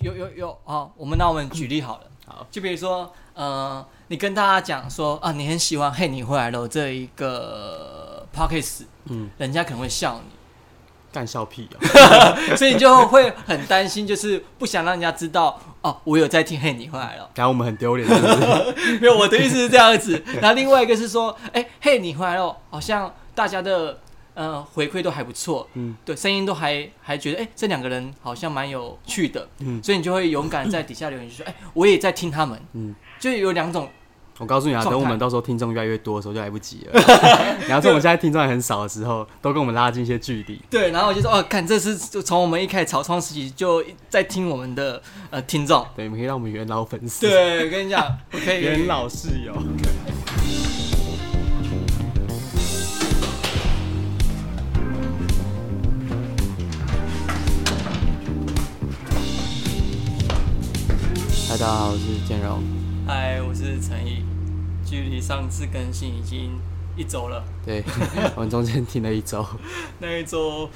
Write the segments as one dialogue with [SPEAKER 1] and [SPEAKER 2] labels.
[SPEAKER 1] 有有有好，我们那我们举例好了，
[SPEAKER 2] 好，
[SPEAKER 1] 就比如说，呃，你跟大家讲说啊，你很喜欢《嘿，你回来了》这一个 p o c k e t
[SPEAKER 2] 嗯，
[SPEAKER 1] 人家可能会笑你，
[SPEAKER 2] 干笑屁哦、
[SPEAKER 1] 所以你就会很担心，就是不想让人家知道哦，我有在听《嘿，你回来了
[SPEAKER 2] 然后我们很丢脸，是不是？》。
[SPEAKER 1] 没有，我的意思是这样子。然后另外一个是说，哎、嘿，你回来了，好像大家的呃回馈都还不错，
[SPEAKER 2] 嗯
[SPEAKER 1] 对，声音都还还觉得，哎、这两个人好像蛮有趣的，
[SPEAKER 2] 嗯
[SPEAKER 1] 所以你就会勇敢在底下留言，就说，哎、我也在听他们，
[SPEAKER 2] 嗯，
[SPEAKER 1] 就有两种，
[SPEAKER 2] 我告诉你啊，等我们到时候听众越来越多的时候就来不及了。然后在我们现在听众还很少的时候，都跟我们拉近一些距离。
[SPEAKER 1] 对，然后我就说，哦，看这是就从我们一开始草创时期就在听我们的呃听众，
[SPEAKER 2] 对，你们可以让我们元老粉丝，，
[SPEAKER 1] 对，我跟你讲，我可以
[SPEAKER 2] 元老室友。大家好，我是建荣。
[SPEAKER 1] 嗨，我是陈毅，距离上次更新已经一周了。
[SPEAKER 2] 对，我们中间停了一周。
[SPEAKER 1] 那一周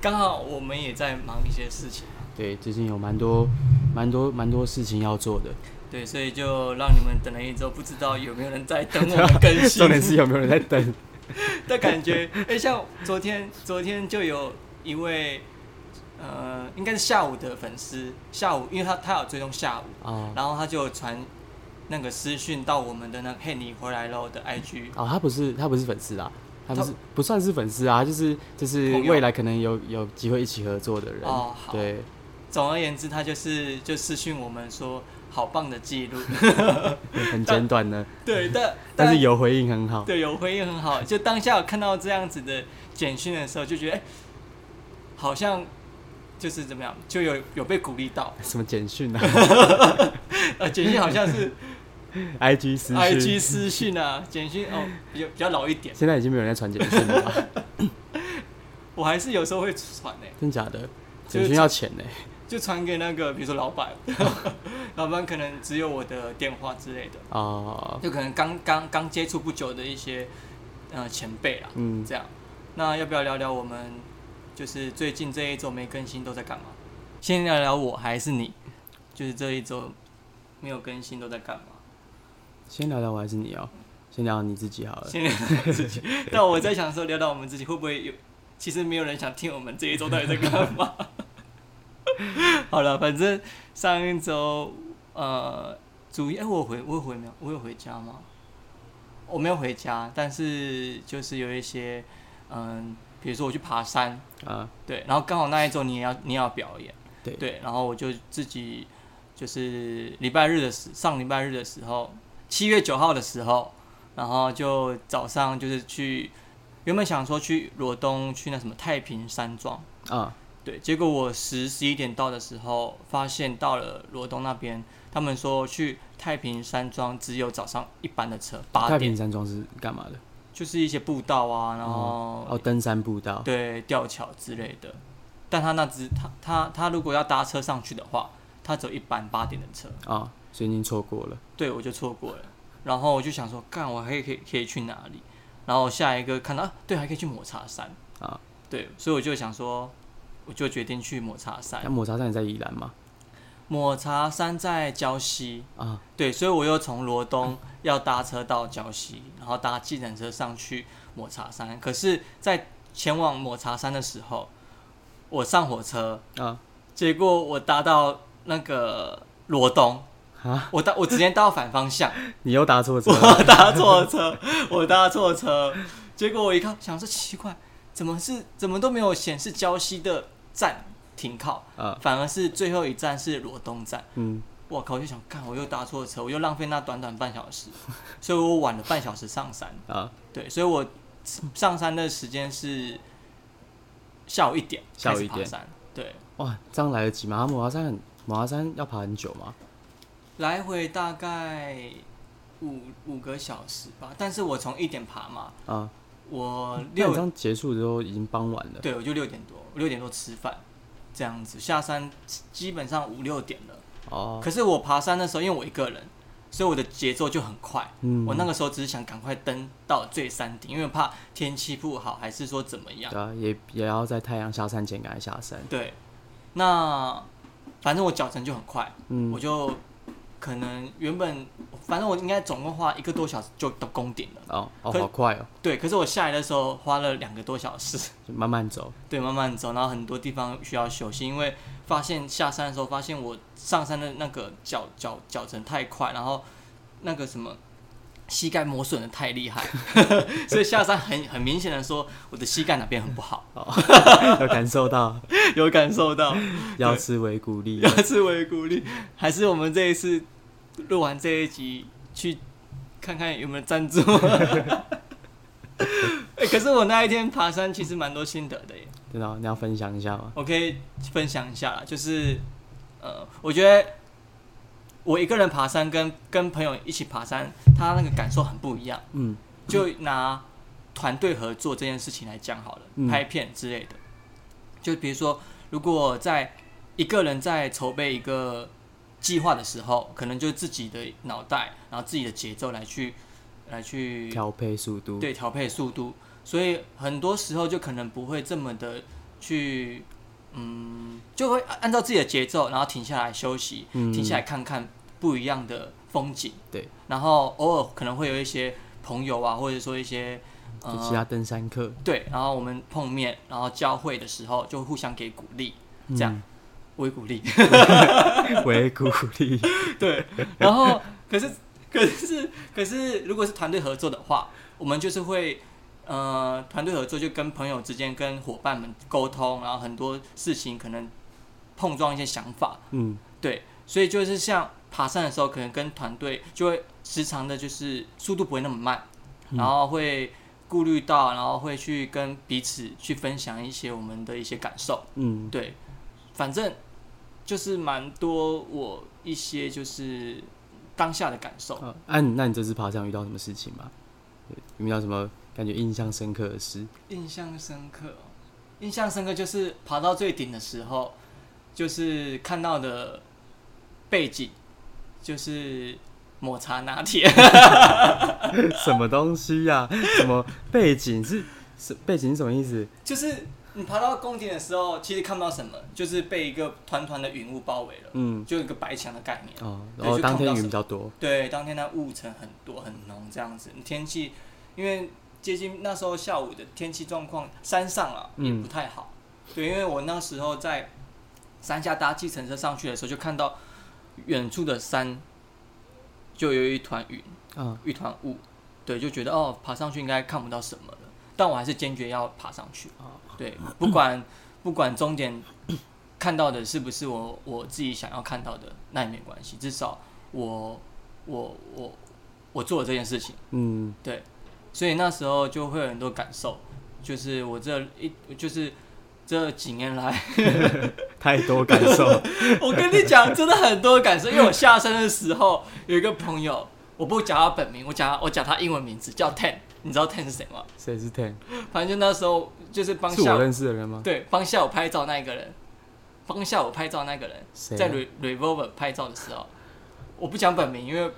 [SPEAKER 1] 刚好我们也在忙一些事情，
[SPEAKER 2] 对，最近有蛮多、蛮多、蛮多事情要做的。
[SPEAKER 1] 对，所以就让你们等了一周，不知道有没有人在等我们更新。
[SPEAKER 2] 重点是有没有人在等？
[SPEAKER 1] 的感觉，哎、像昨天，昨天就有一位，呃，应该是下午的粉丝，下午，因为他他有追踪下午，
[SPEAKER 2] 哦
[SPEAKER 1] 然后他就传那个私讯到我们的那个嘿你回来了的 IG，
[SPEAKER 2] 哦，他不是他不是粉丝啊，他不是
[SPEAKER 1] 他
[SPEAKER 2] 不算是粉丝啊，就是就是
[SPEAKER 1] 朋友
[SPEAKER 2] 未来可能有有机会一起合作的人。
[SPEAKER 1] 哦好
[SPEAKER 2] 对，
[SPEAKER 1] 总而言之，他就是就私讯我们说好棒的记录，
[SPEAKER 2] 很简短的，
[SPEAKER 1] 对，但
[SPEAKER 2] 但是有回应很好。
[SPEAKER 1] 对，有回应很好。就当下我看到这样子的简讯的时候，就觉得哎、好像就是怎么样，就有有被鼓励到。
[SPEAKER 2] 什么简讯啊
[SPEAKER 1] 呃，简讯好像是，
[SPEAKER 2] IG 私讯
[SPEAKER 1] IG 私讯啊，简讯哦，比较比较老一点。
[SPEAKER 2] 现在已经没有人在传简讯了吧？
[SPEAKER 1] 我还是有时候会传呢、
[SPEAKER 2] 真假的？
[SPEAKER 1] 就是
[SPEAKER 2] 简讯要钱呢、
[SPEAKER 1] 就传给那个比如说老板，老板可能只有我的电话之类的，
[SPEAKER 2] 哦，
[SPEAKER 1] 就可能刚刚刚接触不久的一些呃前辈啦，
[SPEAKER 2] 嗯，
[SPEAKER 1] 这样。那要不要聊聊我们就是最近这一周没更新都在干嘛？先聊聊我还是你，就是这一周没有更新都在干嘛？
[SPEAKER 2] 先聊聊我还是你哦、先聊聊你自己好了。
[SPEAKER 1] 先聊聊自己。但我在想说，聊到我们自己会不会有？其实没有人想听我们这一周到底在干嘛。好了，反正上一周呃，主要、哎我回我有回没有？我有回家吗？我没有回家，但是就是有一些嗯，比如说我去爬山，
[SPEAKER 2] 啊，
[SPEAKER 1] 对，然后刚好那一周你也要你也要表演，
[SPEAKER 2] 对。
[SPEAKER 1] 对，然后我就自己就是礼拜日的时上礼拜日的时候，七月九号的时候，然后就早上就是去，原本想说去罗东去那什么太平山庄，
[SPEAKER 2] 啊，
[SPEAKER 1] 对，结果我十十一点到的时候，发现到了罗东那边，他们说去太平山庄只有早上一班的车，八
[SPEAKER 2] 太
[SPEAKER 1] 点
[SPEAKER 2] 平山庄是干嘛的？
[SPEAKER 1] 就是一些步道啊，然后
[SPEAKER 2] 哦，登山步道。
[SPEAKER 1] 对吊桥之类的。但他那只他他他如果要搭车上去的话，他走一班八点的车，
[SPEAKER 2] 啊，所以已经错过了。
[SPEAKER 1] 对我就错过了。然后我就想说，干我还可以可以可以去哪里？然后下一个看到啊，对，还可以去抹茶山
[SPEAKER 2] 啊，
[SPEAKER 1] 对，所以我就想说，我就决定去抹茶山
[SPEAKER 2] 那。抹茶山也在宜兰吗？
[SPEAKER 1] 抹茶山在礁溪，
[SPEAKER 2] 啊，
[SPEAKER 1] 对，所以我又从罗东要搭车到礁溪，然后搭计程车上去抹茶山。可是，在前往抹茶山的时候，我上火车，
[SPEAKER 2] 啊
[SPEAKER 1] 结果我搭到那个罗东，
[SPEAKER 2] 啊！
[SPEAKER 1] 我搭我直接到反方向，
[SPEAKER 2] 你又搭错车。
[SPEAKER 1] 我搭错车，我搭错车，结果我一看，想说奇怪，怎么是怎么都没有显示礁溪的站停靠，
[SPEAKER 2] 啊，
[SPEAKER 1] 反而是最后一站是罗东站。
[SPEAKER 2] 嗯，
[SPEAKER 1] 我靠！我就想，看我又搭错车，我又浪费那短短半小时，所以我晚了半小时上山。
[SPEAKER 2] 啊，
[SPEAKER 1] 对，所以我上山的时间是下午一点
[SPEAKER 2] 下午一点。
[SPEAKER 1] 对，
[SPEAKER 2] 哇，这样来得及吗？抹茶山很，抹茶山要爬很久吗？
[SPEAKER 1] 来回大概五五个小时吧。但是我从一点爬嘛，
[SPEAKER 2] 啊，
[SPEAKER 1] 我六
[SPEAKER 2] 这样结束之后已经傍晚了。
[SPEAKER 1] 对我就六点多，六点多吃饭，这样子下山基本上五六点了。
[SPEAKER 2] 哦，
[SPEAKER 1] 可是我爬山的时候，因为我一个人，所以我的节奏就很快。
[SPEAKER 2] 嗯，
[SPEAKER 1] 我那个时候只是想赶快登到最山顶，因为怕天气不好，还是说怎么样？
[SPEAKER 2] 对啊，也也要在太阳下山前赶快下山。
[SPEAKER 1] 对，那反正我脚程就很快，
[SPEAKER 2] 嗯
[SPEAKER 1] 我就可能原本反正我应该总共花一个多小时就到宫顶了。
[SPEAKER 2] 哦哦，好快哦，
[SPEAKER 1] 对，可是我下来的时候花了两个多小时，
[SPEAKER 2] 就慢慢走。
[SPEAKER 1] 对，慢慢走，然后很多地方需要休息，因为发现下山的时候发现我上山的那个脚脚脚程太快，然后那个什么膝盖磨损的太厉害，所以下山很很明显的说我的膝盖哪边很不好，
[SPEAKER 2] 有感受到
[SPEAKER 1] 有感受到，
[SPEAKER 2] 要吃维骨力
[SPEAKER 1] 要，次为鼓励，还是我们这一次录完这一集去看看有没有赞助。哎、可是我那一天爬山其实蛮多心得的耶。
[SPEAKER 2] 真的哦，你要分享一下吗？
[SPEAKER 1] 我可以分享一下啦，就是呃，我觉得我一个人爬山跟跟朋友一起爬山，他那个感受很不一样。
[SPEAKER 2] 嗯
[SPEAKER 1] 就拿团队合作这件事情来讲好了，
[SPEAKER 2] 嗯
[SPEAKER 1] 拍片之类的。就比如说，如果在一个人在筹备一个计划的时候，可能就自己的脑袋，然后自己的节奏来去来去
[SPEAKER 2] 调配速度，
[SPEAKER 1] 对调配速度，所以很多时候就可能不会这么的去，嗯，就会按照自己的节奏，然后停下来休息，
[SPEAKER 2] 嗯。
[SPEAKER 1] 停下来看看不一样的风景。
[SPEAKER 2] 对，
[SPEAKER 1] 然后偶尔可能会有一些朋友啊，或者说一些呃，
[SPEAKER 2] 其他登山客。
[SPEAKER 1] 对，然后我们碰面，然后交汇的时候就互相给鼓励，这样。为鼓励。
[SPEAKER 2] 嗯维骨力，
[SPEAKER 1] 对，然后可是可是可是，如果是团队合作的话，我们就是会呃团队合作，就跟朋友之间、跟伙伴们沟通，然后很多事情可能碰撞一些想法，
[SPEAKER 2] 嗯。
[SPEAKER 1] 对，所以就是像爬山的时候，可能跟团队就会时常的，就是速度不会那么慢，然后会顾虑到，然后会去跟彼此去分享一些我们的一些感受，
[SPEAKER 2] 嗯，
[SPEAKER 1] 对，反正就是蛮多我一些就是当下的感受。
[SPEAKER 2] 啊，啊你那你这次爬山遇到什么事情吗？对有没有什么感觉印象深刻的事？
[SPEAKER 1] 印象深刻、哦，印象深刻就是爬到最顶的时候，就是看到的背景就是抹茶拿铁，
[SPEAKER 2] 什么东西呀、什么背景是是背景是什么意思？
[SPEAKER 1] 就是你爬到宫顶的时候，其实看不到什么，就是被一个团团的云雾包围了，
[SPEAKER 2] 嗯，
[SPEAKER 1] 就一个白墙的概念。
[SPEAKER 2] 哦，然后当天云比较多，
[SPEAKER 1] 对，当天的雾层很多很浓，这样子。天气因为接近那时候下午的天气状况，山上啊也
[SPEAKER 2] 嗯
[SPEAKER 1] 不太好。对，因为我那时候在山下搭计程车上去的时候，就看到远处的山就有一团云，
[SPEAKER 2] 啊，
[SPEAKER 1] 一团雾。对，就觉得哦，爬上去应该看不到什么了，但我还是坚决要爬上去。对，不管 不管终点看到的是不是我我自己想要看到的，那也没关系，至少我我我我做了这件事情，
[SPEAKER 2] 嗯，
[SPEAKER 1] 所以那时候就会有很多感受，就是我这一就是这几年来，
[SPEAKER 2] 太多感受，
[SPEAKER 1] 我跟你讲，真的很多感受，因为我下山的时候有一个朋友，我不讲他本名，我讲他我讲他英文名字叫 Ten，你知道 Ten 是谁吗？
[SPEAKER 2] 谁是 Ten？
[SPEAKER 1] 反正就那时候就是帮下
[SPEAKER 2] 我认识的人吗？
[SPEAKER 1] 对帮下我拍照那一个人，帮下我拍照那个人。
[SPEAKER 2] 啊？
[SPEAKER 1] 在 Re Revolver 拍照的时候，我不讲本名，因为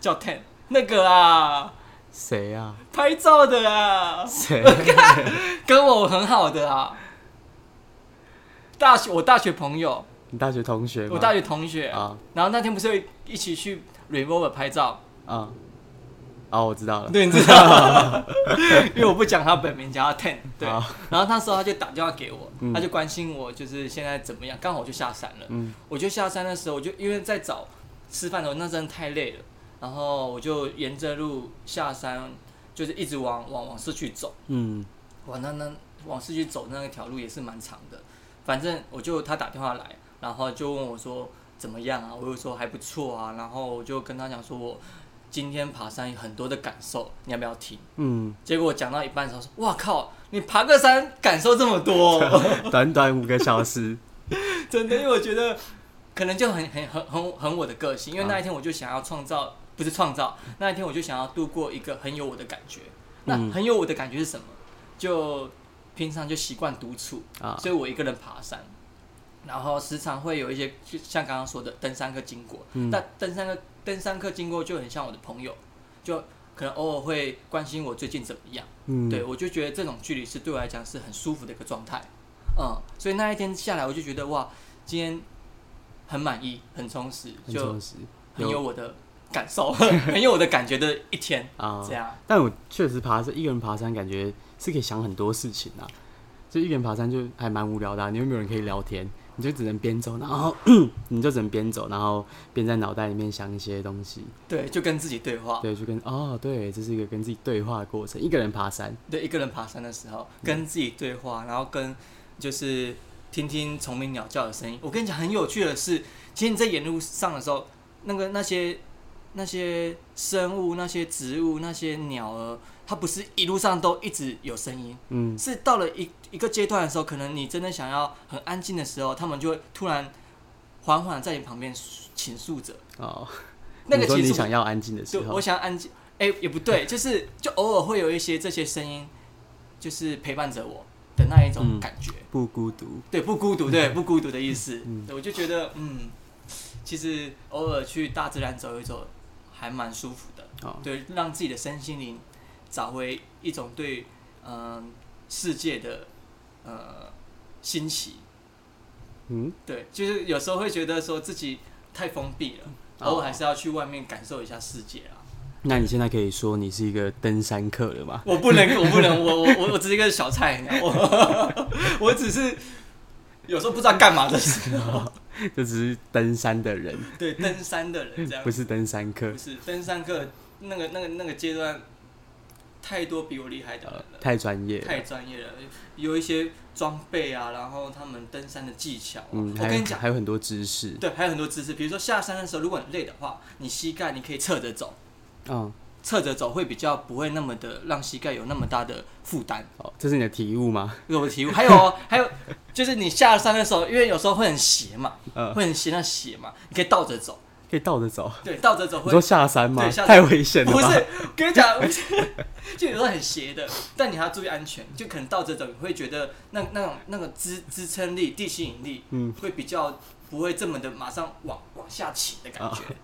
[SPEAKER 1] 叫 Ten 那个啊，
[SPEAKER 2] 谁啊？
[SPEAKER 1] 拍照的啊，
[SPEAKER 2] 谁？
[SPEAKER 1] 跟我很好的啊，大学我大学朋友，
[SPEAKER 2] 你大学同学吗？
[SPEAKER 1] 我大学同学，
[SPEAKER 2] 啊。
[SPEAKER 1] 然后那天不是会一起去 Revolver 拍照，
[SPEAKER 2] 啊，哦，我知道了。
[SPEAKER 1] 对，你知道，因为我不讲他本名，讲他 Ten，对，然后那时候他就打电话给我，
[SPEAKER 2] 嗯。
[SPEAKER 1] 他就关心我就是现在怎么样，刚好我就下山了。
[SPEAKER 2] 嗯。
[SPEAKER 1] 我就下山的时候，我就因为在找吃饭的时候，那真的太累了，然后我就沿着路下山，就是一直往往往市区走。
[SPEAKER 2] 嗯
[SPEAKER 1] 哇，那那往市区走那一条路也是蛮长的，反正我就他打电话来，然后就问我说怎么样啊？我就说还不错啊，然后我就跟他讲说我今天爬山有很多的感受，你要不要听？
[SPEAKER 2] 嗯，
[SPEAKER 1] 结果我讲到一半的时候说，哇靠，你爬个山感受这么多，
[SPEAKER 2] 短短五个小时，
[SPEAKER 1] 真的，因为我觉得可能就很很很很很我的个性，因为
[SPEAKER 2] 啊
[SPEAKER 1] 那一天我就想要创造，不是创造，那一天我就想要度过一个很有我的感觉。那
[SPEAKER 2] 嗯
[SPEAKER 1] 很有我的感觉是什么？就平常就习惯独处，
[SPEAKER 2] 啊。
[SPEAKER 1] 所以我一个人爬山，然后时常会有一些，就像刚刚说的登山客经过，
[SPEAKER 2] 嗯。
[SPEAKER 1] 但登山客登山客经过就很像我的朋友，就可能偶尔会关心我最近怎么样。
[SPEAKER 2] 嗯，
[SPEAKER 1] 对，我就觉得这种距离是对我来讲是很舒服的一个状态，嗯，所以那一天下来，我就觉得哇，今天很满意，很充实，就
[SPEAKER 2] 很
[SPEAKER 1] 有我的感受，很有我的感觉的一天，
[SPEAKER 2] 啊
[SPEAKER 1] 这。样。
[SPEAKER 2] 但我确实爬山，一个人爬山感觉是可以想很多事情啊。就一个人爬山就还蛮无聊的啊、你又没有人可以聊天，你就只能边走，然后 你就只能边走，然后边在脑袋里面想一些东西。
[SPEAKER 1] 对，就跟自己对话。
[SPEAKER 2] 对，就跟哦，对，这是一个跟自己对话的过程。一个人爬山，
[SPEAKER 1] 对，一个人爬山的时候，跟自己对话，然后跟就是听听虫鸣鸟叫的声音。我跟你讲，很有趣的是，其实你在沿路上的时候，那个那些那些生物、那些植物、那些鸟儿，它不是一路上都一直有声音，
[SPEAKER 2] 嗯，
[SPEAKER 1] 是到了一一个阶段的时候，可能你真的想要很安静的时候，它们就会突然缓缓在你旁边倾诉着。
[SPEAKER 2] 哦，
[SPEAKER 1] 那个其实我
[SPEAKER 2] 你想要安静的时候
[SPEAKER 1] 我想安静，哎、也不对，就是就偶尔会有一些这些声音，就是陪伴着我的那一种
[SPEAKER 2] 嗯
[SPEAKER 1] 感觉。
[SPEAKER 2] 不孤独。
[SPEAKER 1] 对，不孤独，对，不孤独的意思。
[SPEAKER 2] 嗯
[SPEAKER 1] 对我就觉得，嗯，其实偶尔去大自然走一走，还蛮舒服的。
[SPEAKER 2] 哦，
[SPEAKER 1] 对，让自己的身心灵找回一种对嗯、世界的呃新奇。
[SPEAKER 2] 嗯，
[SPEAKER 1] 对，就是有时候会觉得说自己太封闭了，
[SPEAKER 2] 哦
[SPEAKER 1] 偶尔还是要去外面感受一下世界啊。
[SPEAKER 2] 那你现在可以说你是一个登山客了吗？
[SPEAKER 1] 我不能，我不能，我我我我只是一个小菜鸟，我我只是有时候不知道干嘛的时候，
[SPEAKER 2] 就只是登山的人，
[SPEAKER 1] 对登山的人 这样。
[SPEAKER 2] 不，是登山客。
[SPEAKER 1] 不，是登山客那个那个那个阶段，太多比我厉害的人
[SPEAKER 2] 呃
[SPEAKER 1] 了，
[SPEAKER 2] 太专业。
[SPEAKER 1] 太专业了，有一些装备啊，然后他们登山的技巧啊、
[SPEAKER 2] 嗯，
[SPEAKER 1] 我跟你讲。
[SPEAKER 2] 还有很多知识。
[SPEAKER 1] 对，还有很多知识，比如说下山的时候，如果你累的话，你膝盖你可以侧着走，
[SPEAKER 2] 嗯，
[SPEAKER 1] 侧着走会比较不会那么的让膝盖有那么大的负担。
[SPEAKER 2] 哦，这是你的体悟吗？
[SPEAKER 1] 有我体悟。还有哦，还有就是你下山的时候，因为有时候会很斜嘛，
[SPEAKER 2] 嗯，
[SPEAKER 1] 会很斜那斜嘛，你可以倒着走。
[SPEAKER 2] 可以倒着走。
[SPEAKER 1] 对，倒着走会
[SPEAKER 2] 你说下山吗
[SPEAKER 1] 对？下山
[SPEAKER 2] 太危险了？
[SPEAKER 1] 不是，跟你讲，就有时候很斜的，但你还要注意安全。就可能倒着走，你会觉得那那种那个支支撑力、地心引力
[SPEAKER 2] 嗯，
[SPEAKER 1] 会比较不会这么的马上往往下倾的感觉。
[SPEAKER 2] 啊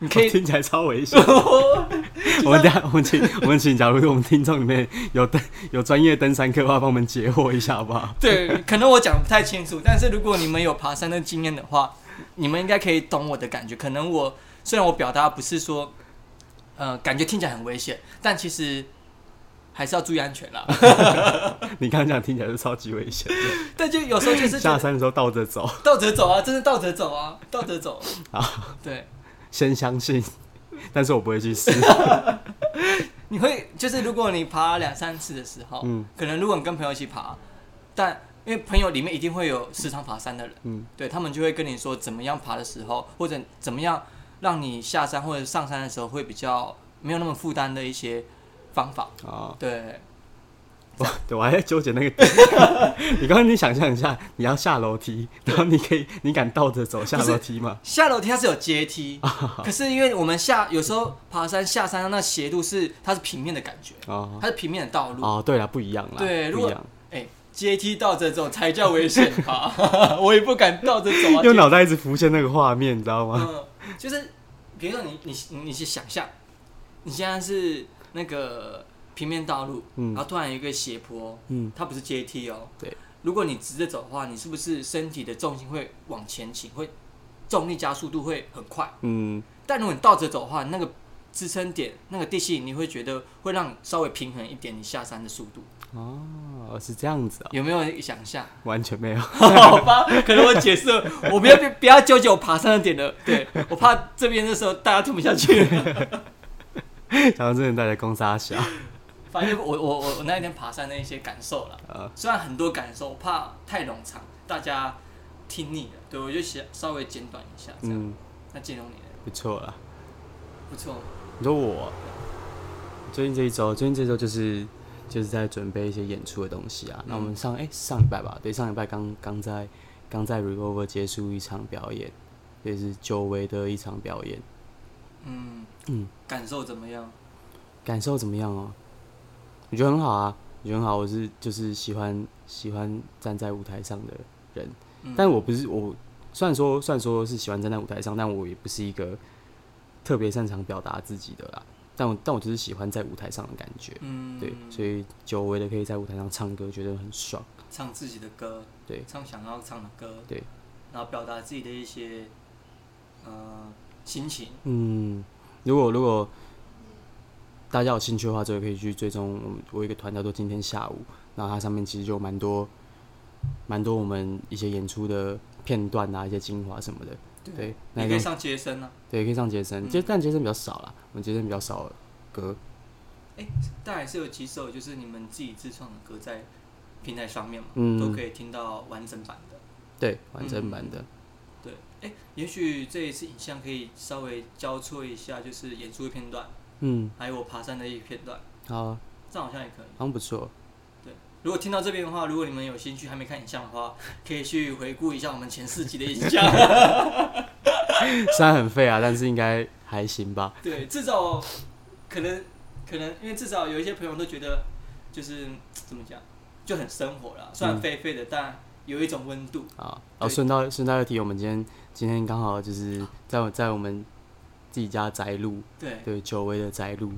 [SPEAKER 1] 你可以，
[SPEAKER 2] 听起来超危险。我们等下，我们请我们请，假如我们听众里面有登有专业登山客的话，帮我们解惑一下好不好？
[SPEAKER 1] 对，可能我讲得不太清楚，但是如果你们有爬山的经验的话，你们应该可以懂我的感觉。可能我虽然我表达不是说，呃，感觉听起来很危险，但其实还是要注意安全啦。
[SPEAKER 2] 你刚刚讲听起来是超级危险的，
[SPEAKER 1] 但就有时候就是
[SPEAKER 2] 下山的时候倒着走，
[SPEAKER 1] 倒着走啊，真的倒着走啊，倒着走。
[SPEAKER 2] 啊，
[SPEAKER 1] 对，
[SPEAKER 2] 先相信，但是我不会去试。
[SPEAKER 1] 你会就是如果你爬两三次的时候，
[SPEAKER 2] 嗯
[SPEAKER 1] 可能如果你跟朋友一起爬，但因为朋友里面一定会有时常爬山的人，
[SPEAKER 2] 嗯，
[SPEAKER 1] 对他们就会跟你说怎么样爬的时候，或者怎么样让你下山或者上山的时候会比较没有那么负担的一些方法。
[SPEAKER 2] 啊，
[SPEAKER 1] 对，
[SPEAKER 2] 我 对我还在纠结那个点。你刚刚你想象一下，你要下楼梯，然后你可以，你敢倒着走下楼梯吗？
[SPEAKER 1] 下楼梯它是有阶梯，可是因为我们下有时候爬山下山那斜度是它是平面的感觉，
[SPEAKER 2] 哦
[SPEAKER 1] 它是平面的道路。
[SPEAKER 2] 哦，对了，不一样了，
[SPEAKER 1] 对如果。哎、阶梯倒着走才叫危险吧？我也不敢倒着走啊。
[SPEAKER 2] 用脑袋一直浮现那个画面，你知道吗？
[SPEAKER 1] 嗯，就是比如说你你你你去想象，你现在是那个平面道路，
[SPEAKER 2] 嗯
[SPEAKER 1] 然后突然有一个斜坡，
[SPEAKER 2] 嗯，
[SPEAKER 1] 它不是阶梯哦。
[SPEAKER 2] 对。
[SPEAKER 1] 如果你直着走的话，你是不是身体的重心会往前倾，会重力加速度会很快？
[SPEAKER 2] 嗯，
[SPEAKER 1] 但如果你倒着走的话，那个支撑点、那个地心引力会觉得会让你稍微平衡一点你下山的速度，
[SPEAKER 2] 哦，是这样子啊，
[SPEAKER 1] 有没有想象？
[SPEAKER 2] 完全没有。
[SPEAKER 1] 好吧，可能我解释，我不要不要纠结我爬山的点了，对我怕这边的时候大家听不下去。
[SPEAKER 2] 然后真的带来攻杀小，
[SPEAKER 1] 反正我我我我那一天爬山的一些感受了，
[SPEAKER 2] 呃，
[SPEAKER 1] 虽然很多感受，我怕太冗长，大家听腻了，对我就想稍微简短一下这样。
[SPEAKER 2] 嗯，
[SPEAKER 1] 那建荣你呢？
[SPEAKER 2] 不错啦。
[SPEAKER 1] 不错，
[SPEAKER 2] 你说我最近这一周，最近这周就是就是在准备一些演出的东西啊。那、我们上哎、上礼拜吧，对，上礼拜刚刚在刚在 Revolver 结束一场表演，也是久违的一场表演，
[SPEAKER 1] 嗯
[SPEAKER 2] 嗯，
[SPEAKER 1] 感受怎么样？
[SPEAKER 2] 感受怎么样哦？我觉得很好啊，我觉得很好。我是就是喜欢喜欢站在舞台上的人，
[SPEAKER 1] 嗯
[SPEAKER 2] 但我不是我虽然说虽然说是喜欢站在舞台上，但我也不是一个特别擅长表达自己的啦。但我但我就是喜欢在舞台上的感觉，
[SPEAKER 1] 嗯，
[SPEAKER 2] 对，所以久违的可以在舞台上唱歌，觉得很爽。
[SPEAKER 1] 唱自己的歌，
[SPEAKER 2] 对
[SPEAKER 1] 唱想要唱的歌，
[SPEAKER 2] 对，
[SPEAKER 1] 然后表达自己的一些呃心情。
[SPEAKER 2] 嗯，如果如果大家有兴趣的话，就可以去追踪我们我有一个团叫做今天下午，然后它上面其实就有蛮多蛮多我们一些演出的片段啊，一些精华什么的。对，那个
[SPEAKER 1] 你可以上街声啊，
[SPEAKER 2] 对可以上杰森，
[SPEAKER 1] 嗯
[SPEAKER 2] 杰但杰森比较少啦，我们杰森比较少歌。
[SPEAKER 1] 哎但还是有几首就是你们自己自创的歌在平台上面嘛，
[SPEAKER 2] 嗯
[SPEAKER 1] 都可以听到完整版的。
[SPEAKER 2] 对，完整版的。
[SPEAKER 1] 对，哎、也许这一次影像可以稍微交错一下，就是演出的片段，
[SPEAKER 2] 嗯，
[SPEAKER 1] 还有我爬山的一个片段，
[SPEAKER 2] 好啊，
[SPEAKER 1] 这样好像也可以。
[SPEAKER 2] 好像不错。
[SPEAKER 1] 如果听到这边的话，如果你们有兴趣还没看影像的话，可以去回顾一下我们前四集的影像。
[SPEAKER 2] 虽然很废啊，但是应该还行吧。
[SPEAKER 1] 对，至少可能可能，因为至少有一些朋友都觉得，就是怎么讲，就很生活啦。虽然
[SPEAKER 2] 嗯
[SPEAKER 1] 废废的，但有一种温度。
[SPEAKER 2] 啊，然后顺道顺道一提，我们今天今天刚好就是在我在我们自己家宅路，
[SPEAKER 1] 对，
[SPEAKER 2] 对，久违的宅路，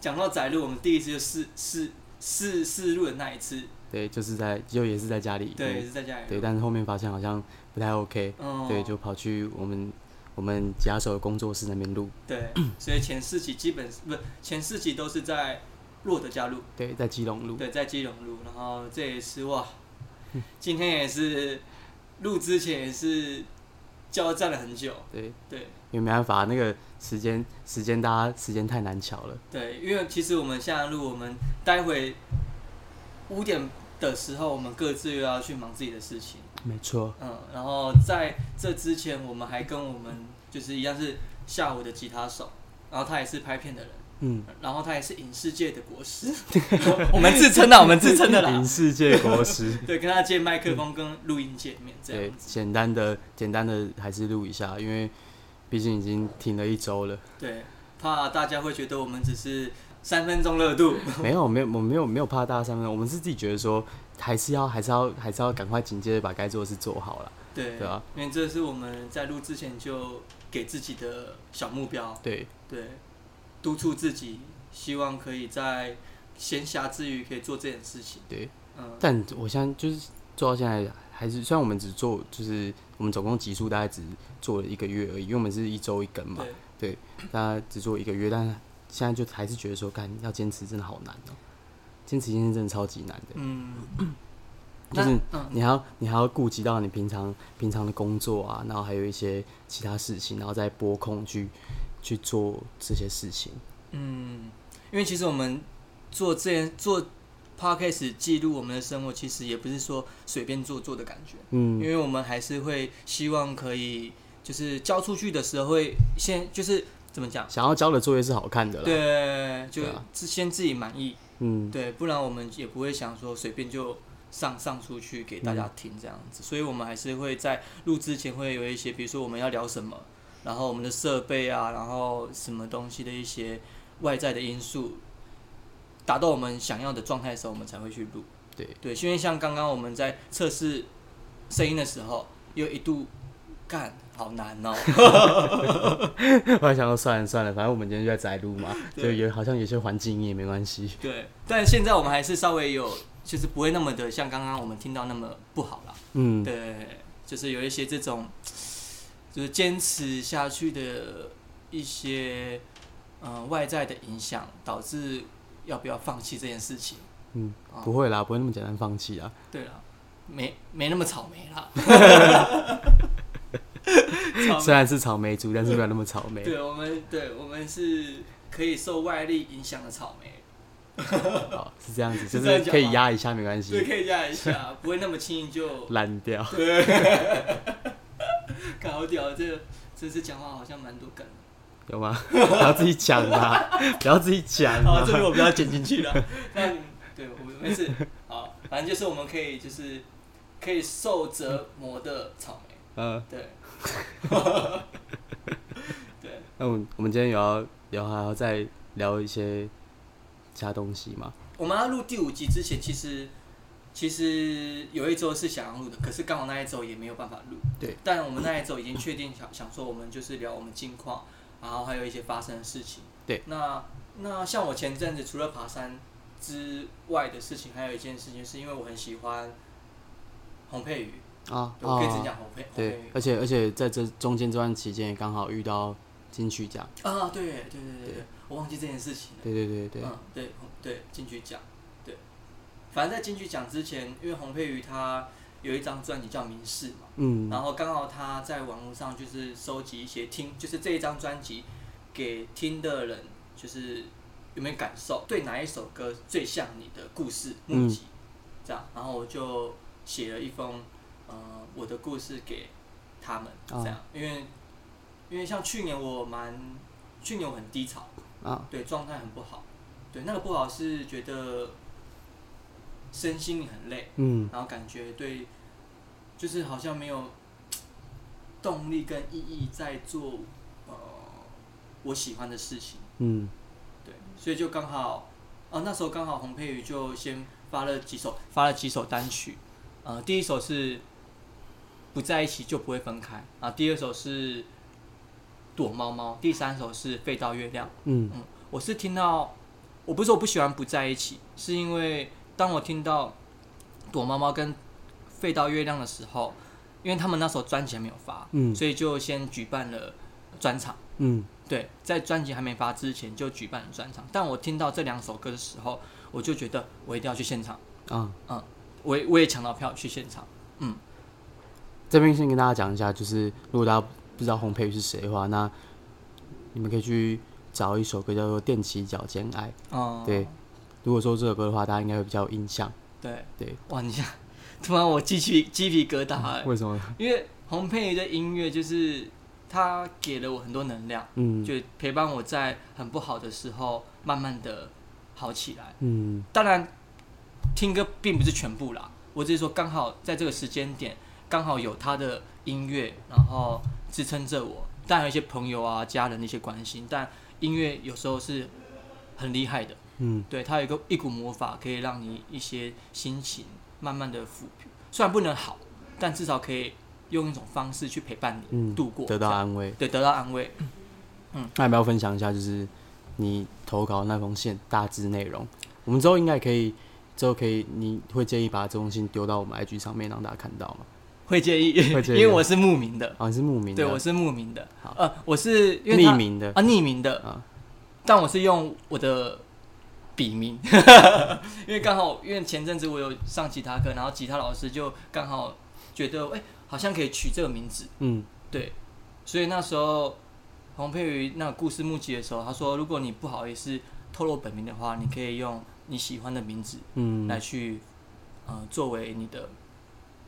[SPEAKER 1] 讲到宅路，我们第一次就试试试试录的那一次，
[SPEAKER 2] 对，就是在就也是在家里。
[SPEAKER 1] 对，也，是在家里。
[SPEAKER 2] 对，但是后面发现好像不太 OK，、
[SPEAKER 1] 嗯，
[SPEAKER 2] 对，就跑去我们我们吉他手的工作室那边录，
[SPEAKER 1] 对，所以前四集基本不是前四集都是在洛德家录，
[SPEAKER 2] 对，在基隆录，
[SPEAKER 1] 对，在基隆录，然后这也是哇，今天也是录之前也是交战了很久，
[SPEAKER 2] 对，
[SPEAKER 1] 对
[SPEAKER 2] 因为没办法，那个时间时间大家时间太难巧了，
[SPEAKER 1] 对，因为其实我们现在录，我们待会五点的时候，我们各自又要去忙自己的事情，
[SPEAKER 2] 没错，
[SPEAKER 1] 嗯，然后在这之前，我们还跟我们就是一样是下午的吉他手，然后他也是拍片的人。
[SPEAKER 2] 嗯，
[SPEAKER 1] 然后他也是影视界的国师，我们自称的，我们自称的啦
[SPEAKER 2] 影。世界国师，
[SPEAKER 1] 对，跟他借麦克风跟录音界面这
[SPEAKER 2] 对
[SPEAKER 1] 样，
[SPEAKER 2] 简单的简单的还是录一下，因为毕竟已经停了一周了。
[SPEAKER 1] 对，怕大家会觉得我们只是三分钟热度。
[SPEAKER 2] 没有，没有，我没有没有怕大家三分钟，我们是自己觉得说，还是要还是要还是要赶快紧接着把该做的事做好了。
[SPEAKER 1] 对，
[SPEAKER 2] 对啊
[SPEAKER 1] 因为这是我们在录之前就给自己的小目标。
[SPEAKER 2] 对，
[SPEAKER 1] 对，督促自己，希望可以在闲暇之余可以做这件事情。
[SPEAKER 2] 对，
[SPEAKER 1] 嗯，
[SPEAKER 2] 但我现在就是做到现在，还是虽然我们只做，就是我们总共集数大概只做了一个月而已，因为我们是一周一更嘛，
[SPEAKER 1] 对，
[SPEAKER 2] 大家只做一个月，但是现在就还是觉得说，干要坚持真的好难哦、坚持一件事真的超级难的，
[SPEAKER 1] 嗯，
[SPEAKER 2] 就是你还要你还要顾及到你平常平常的工作啊，然后还有一些其他事情，然后再拨空去去做这些事情。
[SPEAKER 1] 嗯，因为其实我们做这件做 podcast 记录我们的生活，其实也不是说随便做做的感觉，嗯。因
[SPEAKER 2] 嗯，
[SPEAKER 1] 为我们还是会希望可以，就是交出去的时候会先就是怎么讲，
[SPEAKER 2] 想要交的作业是好看的啦。，
[SPEAKER 1] 对，就先自己满意，
[SPEAKER 2] 嗯，
[SPEAKER 1] 对，不然我们也不会想说随便就上上出去给大家听这样子，所以我们还是会在录之前会有一些，比如说我们要聊什么，然后我们的设备啊，然后什么东西的一些外在的因素，达到我们想要的状态的时候，我们才会去录。
[SPEAKER 2] 对
[SPEAKER 1] 对，因为像刚刚我们在测试声音的时候，又一度干好难哦、
[SPEAKER 2] 后来想说算了算了，反正我们今天就在宅录嘛，就
[SPEAKER 1] 对
[SPEAKER 2] 有好像有些环境音也没关系。
[SPEAKER 1] 对，但现在我们还是稍微有，就是不会那么的像刚刚我们听到那么不好啦。
[SPEAKER 2] 嗯，
[SPEAKER 1] 对，就是有一些这种，就是坚持下去的一些，呃，外在的影响，导致要不要放弃这件事情。
[SPEAKER 2] 嗯，
[SPEAKER 1] 啊
[SPEAKER 2] 不会啦，不会那么简单放弃啊。
[SPEAKER 1] 对了，没没那么草莓啦。
[SPEAKER 2] 虽然是草莓族，但是没有那么草莓。
[SPEAKER 1] 对我们，对我们是可以受外力影响的草莓，
[SPEAKER 2] 好，是这样子，就是可以压一下没关
[SPEAKER 1] 对，
[SPEAKER 2] 系，
[SPEAKER 1] 可以压一下，不会那么轻易就
[SPEAKER 2] 烂掉。
[SPEAKER 1] 对。搞屌，这个这次讲话好像蛮多梗的。
[SPEAKER 2] 有吗？不要自己讲啦，不要自己讲
[SPEAKER 1] 好，
[SPEAKER 2] 啊。
[SPEAKER 1] 这边我不要剪进去了。那你对我们没事。好，反正就是我们可以就是可以受折磨的草莓。
[SPEAKER 2] 嗯，
[SPEAKER 1] 对。对，
[SPEAKER 2] 那我们我们今天有要聊，还要再聊一些其他东西吗？
[SPEAKER 1] 我们要录第五集之前，其实其实有一周是想要录的，可是刚好那一周也没有办法录。
[SPEAKER 2] 对。
[SPEAKER 1] 但我们那一周已经确定想想说，我们就是聊我们近况，然后还有一些发生的事情。
[SPEAKER 2] 对。
[SPEAKER 1] 那那像我前阵子除了爬山之外的事情，还有一件事情，是因为我很喜欢洪佩瑜。
[SPEAKER 2] 啊
[SPEAKER 1] 对我可以只
[SPEAKER 2] 啊，
[SPEAKER 1] 讲红配红
[SPEAKER 2] 对
[SPEAKER 1] 配，
[SPEAKER 2] 而且而且在这中间这段期间也刚好遇到金曲奖，
[SPEAKER 1] 啊，对对对对对，我忘记这件事情了。
[SPEAKER 2] 对对对对，
[SPEAKER 1] 嗯，对对，金曲奖，对，反正在金曲奖之前，因为洪佩瑜他有一张专辑叫《明示》嘛，
[SPEAKER 2] 嗯。
[SPEAKER 1] 然后刚好他在网络上就是收集一些听，就是这一张专辑给听的人，就是有没有感受，对哪一首歌最像你的故事目击，这样，然后我就写了一封呃我的故事给他们，这样，因为因为像去年我蛮，去年我很低潮。
[SPEAKER 2] 啊。
[SPEAKER 1] 对，状态很不好。对，那个不好是觉得身心灵很累，
[SPEAKER 2] 嗯
[SPEAKER 1] 然后感觉对，就是好像没有动力跟意义在做呃我喜欢的事情。
[SPEAKER 2] 嗯
[SPEAKER 1] 对，所以就刚好，啊，那时候刚好洪佩瑜就先发了几首，发了几首单曲，呃，第一首是不在一起就不会分开，啊，第二首是躲猫猫，第三首是飞到月亮。
[SPEAKER 2] 嗯
[SPEAKER 1] 我是听到，我不是说我不喜欢不在一起，是因为当我听到躲猫猫跟飞到月亮的时候，因为他们那时候专辑还没有发，
[SPEAKER 2] 嗯
[SPEAKER 1] 所以就先举办了专场。
[SPEAKER 2] 嗯
[SPEAKER 1] 对，在专辑还没发之前就举办了专场。但我听到这两首歌的时候，我就觉得我一定要去现场，
[SPEAKER 2] 啊，
[SPEAKER 1] 我也我也抢到票去现场。
[SPEAKER 2] 嗯这边先跟大家讲一下，就是如果大家不知道洪佩瑜是谁的话，那你们可以去找一首歌叫做《踮起脚尖爱》。
[SPEAKER 1] 哦，
[SPEAKER 2] 对如果说这首歌的话，大家应该会比较有印象。
[SPEAKER 1] 对
[SPEAKER 2] 对，
[SPEAKER 1] 哇，你想，突然我鸡皮鸡皮疙瘩、欸，
[SPEAKER 2] 为什么？
[SPEAKER 1] 因为洪佩瑜的音乐就是他给了我很多能量。
[SPEAKER 2] 嗯
[SPEAKER 1] 就陪伴我在很不好的时候，慢慢的好起来。
[SPEAKER 2] 嗯
[SPEAKER 1] 当然，听歌并不是全部啦，我只是说刚好在这个时间点，刚好有他的音乐，然后支撑着我。当然有一些朋友啊、家人的一些关心，但音乐有时候是很厉害的，
[SPEAKER 2] 嗯
[SPEAKER 1] 对，它有一个一股魔法，可以让你一些心情慢慢的抚平。虽然不能好，但至少可以用一种方式去陪伴你
[SPEAKER 2] 嗯，
[SPEAKER 1] 度过，
[SPEAKER 2] 得到安慰。
[SPEAKER 1] 对，得到安慰。
[SPEAKER 2] 嗯那要不要分享一下，就是你投稿那封信大致内容？我们之后应该可以，之后可以，你会建议把这封信丢到我们 IG 上面让大家看到吗？
[SPEAKER 1] 会介意，因为我是慕名的，
[SPEAKER 2] 啊，你是慕名的，
[SPEAKER 1] 对，我是慕名的
[SPEAKER 2] 好，
[SPEAKER 1] 呃，我是
[SPEAKER 2] 匿名的
[SPEAKER 1] 啊，匿名的
[SPEAKER 2] 啊，
[SPEAKER 1] 但我是用我的笔名，因为刚好因为前阵子我有上吉他课，然后吉他老师就刚好觉得，哎、好像可以取这个名字，
[SPEAKER 2] 嗯。
[SPEAKER 1] 对，所以那时候黄佩瑜那个故事募集的时候，他说，如果你不好意思透露本名的话，你可以用你喜欢的名字
[SPEAKER 2] 嗯。
[SPEAKER 1] 来去呃作为你的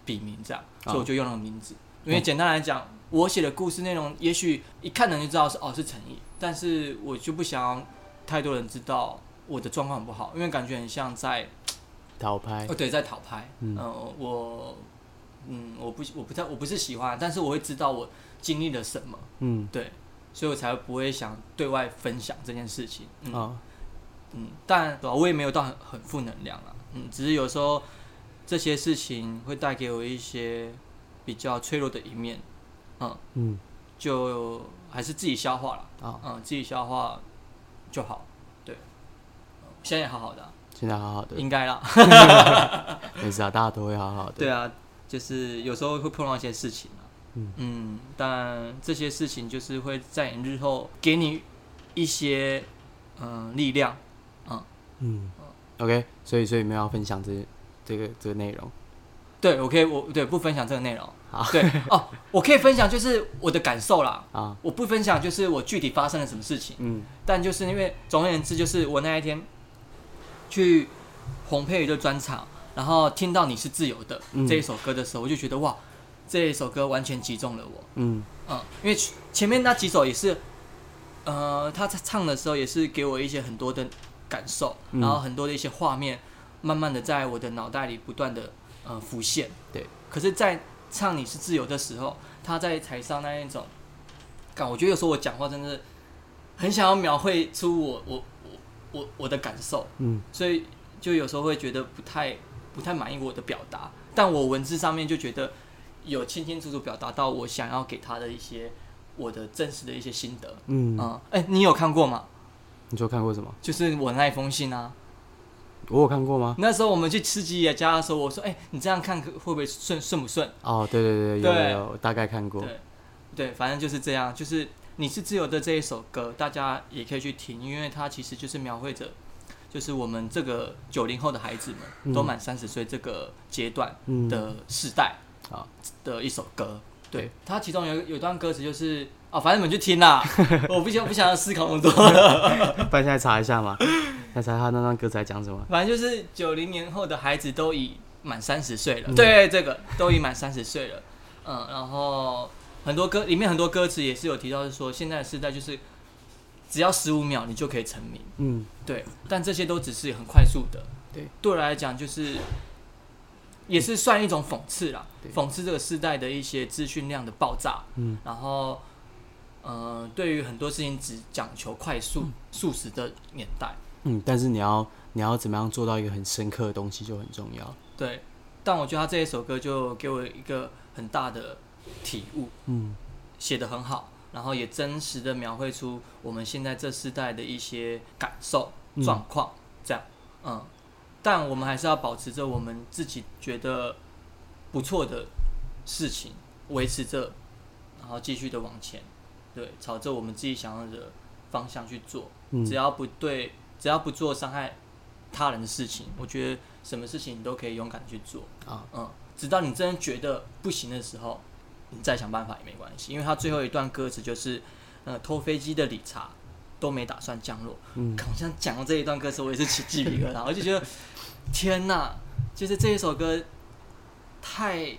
[SPEAKER 1] 笔名这样，
[SPEAKER 2] 哦
[SPEAKER 1] 所以我就用了名字。因为简单来讲，我写的故事内容，也许一看人就知道是哦是诚意，但是我就不想要太多人知道我的状况很不好，因为感觉很像在
[SPEAKER 2] 讨拍。
[SPEAKER 1] 哦对在讨拍，
[SPEAKER 2] 嗯。
[SPEAKER 1] 呃我嗯我不我不太我不是喜欢，但是我会知道我经历了什么，
[SPEAKER 2] 嗯。
[SPEAKER 1] 对，所以我才不会想对外分享这件事情。嗯、
[SPEAKER 2] 啊
[SPEAKER 1] 嗯，但我也没有到很很负能量了，嗯，只是有时候这些事情会带给我一些比较脆弱的一面，嗯，
[SPEAKER 2] 嗯。
[SPEAKER 1] 就还是自己消化了，
[SPEAKER 2] 啊，
[SPEAKER 1] 嗯，自己消化就好，对，现在也好好的啊、
[SPEAKER 2] 现在好好的，
[SPEAKER 1] 应该啦，
[SPEAKER 2] 没事啊，大家都会好好的。
[SPEAKER 1] 对啊，就是有时候会碰到一些事情啊，
[SPEAKER 2] 嗯。
[SPEAKER 1] 但这些事情就是会在你日后给你一些嗯、力量，
[SPEAKER 2] 嗯，OK，所以所以没有要分享这这个这个内容。
[SPEAKER 1] 对我可以我对不分享这个内容，
[SPEAKER 2] 好。
[SPEAKER 1] 对哦，我可以分享就是我的感受啦，
[SPEAKER 2] 啊，
[SPEAKER 1] 我不分享就是我具体发生了什么事情，
[SPEAKER 2] 嗯。
[SPEAKER 1] 但就是因为总而言之，就是我那一天去洪佩瑜的专场，然后听到你是自由的、这一首歌的时候，我就觉得哇，这一首歌完全击中了我，
[SPEAKER 2] 嗯
[SPEAKER 1] 嗯，因为前面那几首也是，呃，他在唱的时候也是给我一些很多的感受，然后很多的一些画面，慢慢的在我的脑袋里不断的呃浮现。
[SPEAKER 2] 对，
[SPEAKER 1] 可是，在唱你是自由的时候，他在台上那一种感，我觉得有时候我讲话真的很想要描绘出我我我我我的感受，
[SPEAKER 2] 嗯
[SPEAKER 1] 所以就有时候会觉得不太不太满意我的表达，但我文字上面就觉得有清清楚楚表达到我想要给他的一些我的真实的一些心得。
[SPEAKER 2] 嗯，
[SPEAKER 1] 嗯，哎、你有看过吗？
[SPEAKER 2] 你说看过什么？
[SPEAKER 1] 就是我那一封信啊，
[SPEAKER 2] 我有看过吗？
[SPEAKER 1] 那时候我们去吃吉野家的时候，我说：“哎、你这样看会不会顺顺不顺
[SPEAKER 2] 哦，对对对，有
[SPEAKER 1] 对
[SPEAKER 2] 有有，大概看？”过。
[SPEAKER 1] 对，对，反正就是这样。就是你是自由的这一首歌，大家也可以去听，因为它其实就是描绘着，就是我们这个九零后的孩子们、
[SPEAKER 2] 嗯
[SPEAKER 1] 都满三十岁这个阶段
[SPEAKER 2] 嗯，
[SPEAKER 1] 的世代
[SPEAKER 2] 好
[SPEAKER 1] 的一首歌。对
[SPEAKER 2] 对，
[SPEAKER 1] 它其中有有段歌词就是哦，反正你们去听啦，我不想不想要思考那么多了。
[SPEAKER 2] 不然现在查一下嘛，来查他那段歌词在讲什么。
[SPEAKER 1] 反正就是九零年后的孩子都已满三十岁了，
[SPEAKER 2] 嗯
[SPEAKER 1] 对，这个都已满三十岁了，嗯，然后很多歌里面很多歌词也是有提到，是说现在的时代就是只要十五秒你就可以成名，
[SPEAKER 2] 嗯，
[SPEAKER 1] 对，但这些都只是很快速的，
[SPEAKER 2] 对，
[SPEAKER 1] 对我来讲就是也是算一种讽刺啦，讽刺这个时代的一些资讯量的爆炸，
[SPEAKER 2] 嗯，
[SPEAKER 1] 然后。呃，对于很多事情只讲求快速、速食的年代，
[SPEAKER 2] 嗯，但是你要你要怎么样做到一个很深刻的东西就很重要。
[SPEAKER 1] 对，但我觉得他这一首歌就给我一个很大的体悟，
[SPEAKER 2] 嗯。
[SPEAKER 1] 写得很好，然后也真实的描绘出我们现在这世代的一些感受
[SPEAKER 2] 嗯。
[SPEAKER 1] 状况，这样，嗯，但我们还是要保持着我们自己觉得不错的事情，维持着，然后继续的往前，对，朝着我们自己想要的方向去做，
[SPEAKER 2] 嗯，
[SPEAKER 1] 只要不对，只要不做伤害他人的事情，我觉得什么事情你都可以勇敢去做。
[SPEAKER 2] 啊，
[SPEAKER 1] 嗯，直到你真的觉得不行的时候，你再想办法也没关系。因为他最后一段歌词就是，呃，偷飞机的理查都没打算降落。
[SPEAKER 2] 嗯
[SPEAKER 1] 好像讲到这一段歌词，我也是起鸡皮疙瘩，我就觉得天哪，就是这一首歌太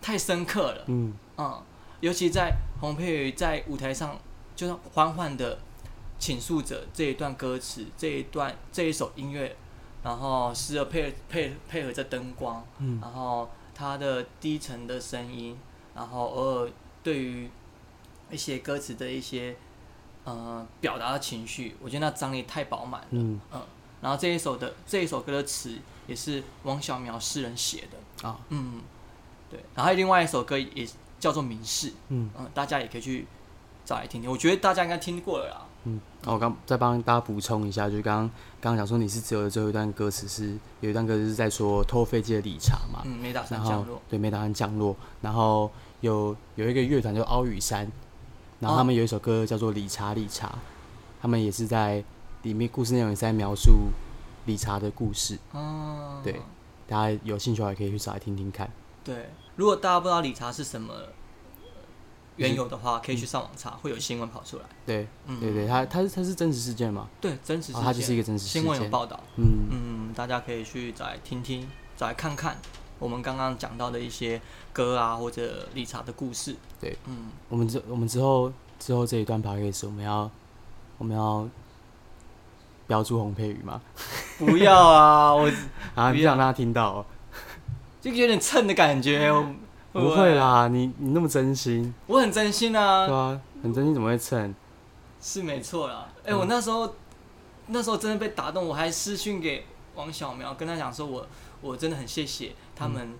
[SPEAKER 1] 太深刻了。
[SPEAKER 2] 嗯
[SPEAKER 1] 嗯，尤其在洪佩瑜在舞台上，就是缓缓的倾诉着这一段歌词，这一段这一首音乐，然后时而配配配合着灯光，
[SPEAKER 2] 嗯
[SPEAKER 1] 然后他的低沉的声音，然后偶尔对于一些歌词的一些呃表达的情绪，我觉得那张力太饱满了。
[SPEAKER 2] 嗯
[SPEAKER 1] 嗯，然后这一首的这一首歌的词也是汪小苗诗人写的。
[SPEAKER 2] 啊，
[SPEAKER 1] 嗯，对。然后另外一首歌也叫做《明示》，
[SPEAKER 2] 嗯
[SPEAKER 1] 嗯，大家也可以去找来听听。我觉得大家应该听过了啦。
[SPEAKER 2] 嗯，我刚再帮大家补充一下，就是刚刚刚刚讲说你是只有的最后一段歌词是有一段歌词是在说偷飞机的理查嘛，
[SPEAKER 1] 嗯，没打算降落。
[SPEAKER 2] 对没打算降落，然后有有一个乐团叫凹羽山，然后他们有一首歌叫做理查理查，他们也是在里面故事内容也是在描述理查的故事，
[SPEAKER 1] 哦，
[SPEAKER 2] 对大家有兴趣的话也可以去找来听听看。
[SPEAKER 1] 对。如果大家不知道理查是什么缘由的话，可以去上网查，会有新闻跑出来。
[SPEAKER 2] 对
[SPEAKER 1] 嗯，
[SPEAKER 2] 对对，它它是它是真实事件嘛，
[SPEAKER 1] 对，真实事
[SPEAKER 2] 哦，
[SPEAKER 1] 件，
[SPEAKER 2] 它就是一个真实事
[SPEAKER 1] 新闻有
[SPEAKER 2] 件，
[SPEAKER 1] 报道。
[SPEAKER 2] 嗯
[SPEAKER 1] 嗯，大家可以去再来听听，再看看我们刚刚讲到的一些歌啊，或者理查的故事。
[SPEAKER 2] 对，
[SPEAKER 1] 嗯，
[SPEAKER 2] 我们之我们之后之后这一段 p a s 我们要我们要标注洪佩瑜吗？
[SPEAKER 1] 不要啊，我
[SPEAKER 2] 啊，
[SPEAKER 1] 不
[SPEAKER 2] 想让他听到哦、
[SPEAKER 1] 就 有点蹭的感觉。我
[SPEAKER 2] 不会，啦，你你那么真心，
[SPEAKER 1] 我很真心
[SPEAKER 2] 对
[SPEAKER 1] 啊，
[SPEAKER 2] 啊，很真心怎么会蹭？
[SPEAKER 1] 是没错啦。哎、
[SPEAKER 2] 嗯。
[SPEAKER 1] 我那时候那时候真的被打动，我还私讯给王小苗，跟他讲说我我真的很谢谢他们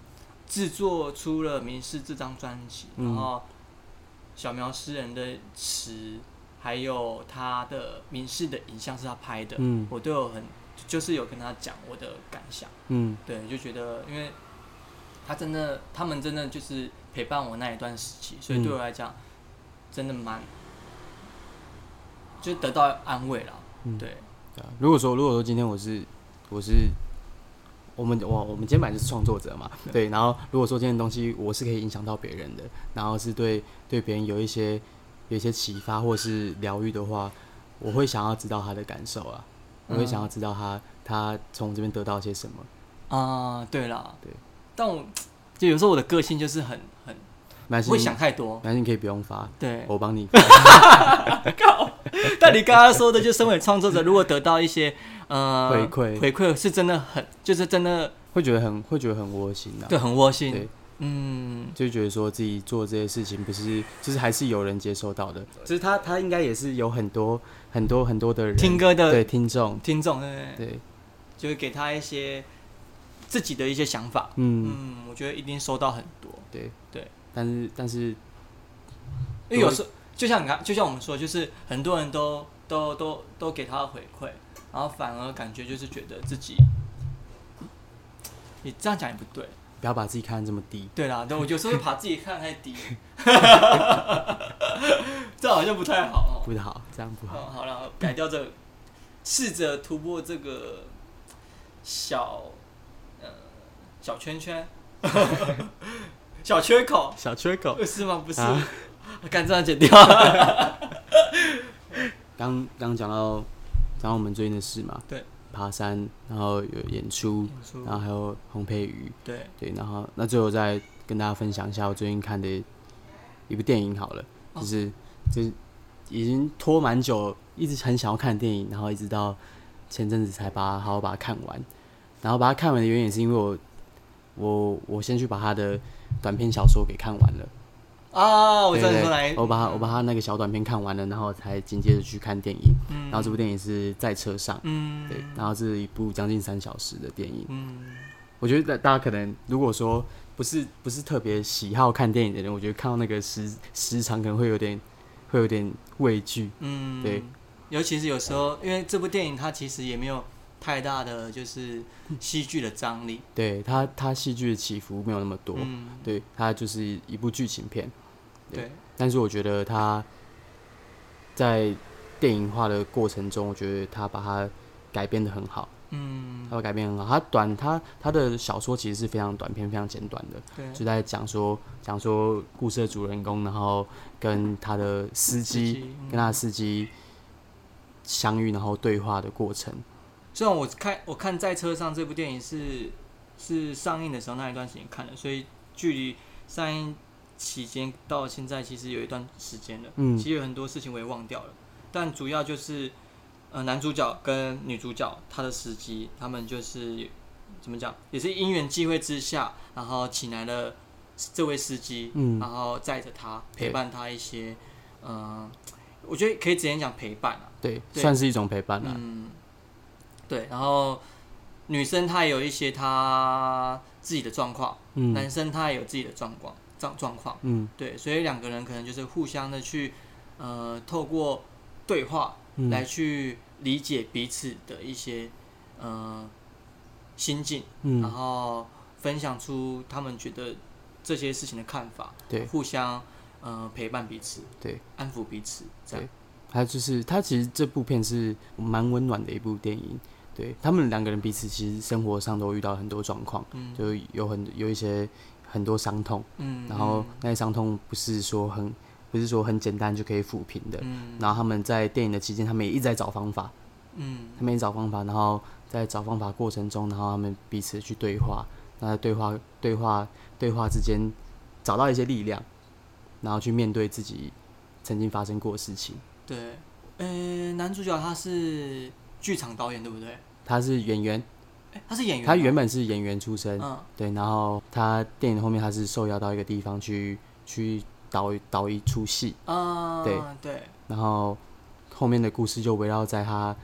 [SPEAKER 1] 制作出了《民事》这张专辑，
[SPEAKER 2] 嗯。
[SPEAKER 1] 然后小苗诗人的词，还有他的《民事》的影像是他拍的，
[SPEAKER 2] 嗯。
[SPEAKER 1] 我都有很就是有跟他讲我的感想。
[SPEAKER 2] 嗯。
[SPEAKER 1] 对，就觉得因为他真的，他们真的就是陪伴我那一段时期，所以对我来讲，真的蛮，就得到安慰了。
[SPEAKER 2] 嗯，
[SPEAKER 1] 对，
[SPEAKER 2] 对啊。如果说如果说今天我是我是我们我我们今天本来就是创作者嘛，对。然后如果说今天的东西我是可以影响到别人的，然后是对对别人有一些有一些启发或是疗愈的话，我会想要知道他的感受啊，我会想要知道他他从这边得到些什么。
[SPEAKER 1] 啊、对啦，
[SPEAKER 2] 对，
[SPEAKER 1] 但我就有时候我的个性就是很很
[SPEAKER 2] 没关系，
[SPEAKER 1] 会想太多，
[SPEAKER 2] 没关系，你可以不用发，
[SPEAKER 1] 对。
[SPEAKER 2] 我帮你。
[SPEAKER 1] 靠！但你刚刚说的，就身为创作者，如果得到一些呃
[SPEAKER 2] 回馈。
[SPEAKER 1] 回馈是真的很，就是真的
[SPEAKER 2] 会觉得很会觉得很窝心啊，
[SPEAKER 1] 对很窝心。
[SPEAKER 2] 对。
[SPEAKER 1] 嗯，
[SPEAKER 2] 就觉得说自己做这些事情不是，就是还是有人接收到的，就是他他应该也是有很多很多很多的人。
[SPEAKER 1] 听歌的
[SPEAKER 2] 对听众，
[SPEAKER 1] 听众对对？
[SPEAKER 2] 对，
[SPEAKER 1] 就会给他一些自己的一些想法。
[SPEAKER 2] 嗯，
[SPEAKER 1] 嗯，我觉得一定收到很多，
[SPEAKER 2] 对
[SPEAKER 1] 对，
[SPEAKER 2] 但是但是
[SPEAKER 1] 因为有时候就像你看，就像我们说，就是很多人都都都都给他的回馈，然后反而感觉就是觉得自己，你这样讲也不对，
[SPEAKER 2] 不要把自己看得这么低。
[SPEAKER 1] 对啦，对我有时候会把自己看得太低，这好像不太好哦。
[SPEAKER 2] 不好，这样不好。
[SPEAKER 1] 好，好了，改掉这个，试着突破这个小呃小圈圈，小缺口，
[SPEAKER 2] 小缺口。
[SPEAKER 1] 是吗？不是，
[SPEAKER 2] 啊。
[SPEAKER 1] 干这样剪掉。
[SPEAKER 2] 刚刚讲到讲到我们最近的事嘛，
[SPEAKER 1] 对，
[SPEAKER 2] 爬山，然后有演出，然后还有烘焙鱼，
[SPEAKER 1] 对，
[SPEAKER 2] 对，然后那最后再跟大家分享一下我最近看的一部电影好了，
[SPEAKER 1] 哦。
[SPEAKER 2] 就是就是已经拖蛮久，一直很想要看的电影，然后一直到前阵子才把它好好把它看完，然后把它看完的原因也是因为我我我先去把他的短篇小说给看完了。
[SPEAKER 1] 啊，我知道
[SPEAKER 2] 对对
[SPEAKER 1] 你说哪一，
[SPEAKER 2] 我把他我把他那个小短片看完了，然后才紧接着去看电影。
[SPEAKER 1] 嗯
[SPEAKER 2] 然后这部电影是在车上，
[SPEAKER 1] 嗯，
[SPEAKER 2] 对，然后这是一部将近三小时的电影。
[SPEAKER 1] 嗯，
[SPEAKER 2] 我觉得大大家可能如果说不是不是特别喜好看电影的人，我觉得看到那个时时长可能会有点会有点畏惧。
[SPEAKER 1] 嗯，
[SPEAKER 2] 对，
[SPEAKER 1] 尤其是有时候，因为这部电影它其实也没有太大的就是戏剧的张力，
[SPEAKER 2] 对他他戏剧的起伏没有那么多，
[SPEAKER 1] 嗯，
[SPEAKER 2] 对他就是一部剧情片。对
[SPEAKER 1] 对，
[SPEAKER 2] 但是我觉得他在电影化的过程中，我觉得他把它改编的很好。
[SPEAKER 1] 嗯，
[SPEAKER 2] 他会改编很好。他短，他他的小说其实是非常短篇、非常简短的，
[SPEAKER 1] 对，
[SPEAKER 2] 就在讲说讲说故事的主人公，然后跟他的司机
[SPEAKER 1] 嗯
[SPEAKER 2] 跟他的司机相遇，然后对话的过程。
[SPEAKER 1] 虽然我看我看在车上这部电影是是上映的时候那一段时间看的，所以距离上映期间到现在其实有一段时间了。
[SPEAKER 2] 嗯
[SPEAKER 1] 其实有很多事情我也忘掉了，但主要就是呃男主角跟女主角他的司机，他们就是怎么讲，也是因缘际会之下，然后请来了这位司机，
[SPEAKER 2] 嗯
[SPEAKER 1] 然后载着他陪伴他一些，嗯、我觉得可以直接讲陪伴啊。
[SPEAKER 2] 对，
[SPEAKER 1] 对
[SPEAKER 2] 算是一种陪伴啦。
[SPEAKER 1] 嗯，对，然后女生她也有一些她自己的状况，
[SPEAKER 2] 嗯。
[SPEAKER 1] 男生他也有自己的状况状状况，
[SPEAKER 2] 嗯。
[SPEAKER 1] 对，所以两个人可能就是互相的去呃透过对话
[SPEAKER 2] 嗯。
[SPEAKER 1] 来去理解彼此的一些呃心境，嗯。然
[SPEAKER 2] 嗯，
[SPEAKER 1] 后分享出他们觉得这些事情的看法，
[SPEAKER 2] 对。
[SPEAKER 1] 互相呃陪伴彼此，
[SPEAKER 2] 对，
[SPEAKER 1] 安抚彼此，这样，
[SPEAKER 2] 他就是他其实这部片是蛮温暖的一部电影。对他们两个人彼此其实生活上都遇到很多状况，
[SPEAKER 1] 嗯
[SPEAKER 2] 就有很有一些很多伤痛。
[SPEAKER 1] 嗯，
[SPEAKER 2] 然后
[SPEAKER 1] 嗯
[SPEAKER 2] 那些伤痛不是说很不是说很简单就可以抚平的。
[SPEAKER 1] 嗯
[SPEAKER 2] 然后他们在电影的期间，他们也一直在找方法，
[SPEAKER 1] 嗯
[SPEAKER 2] 他们也找方法，然后在找方法过程中，然后他们彼此去对话，那在对话对话对话之间找到一些力量，然后去面对自己曾经发生过的事情。
[SPEAKER 1] 对，呃，男主角他是剧场导演对不对？
[SPEAKER 2] 他是演员，
[SPEAKER 1] 诶他是演员吗，
[SPEAKER 2] 他原本是演员出身，
[SPEAKER 1] 嗯。
[SPEAKER 2] 对，然后他电影后面他是受邀到一个地方去去导导一出戏，
[SPEAKER 1] 啊
[SPEAKER 2] 对。
[SPEAKER 1] 对，
[SPEAKER 2] 然后后面的故事就围绕在他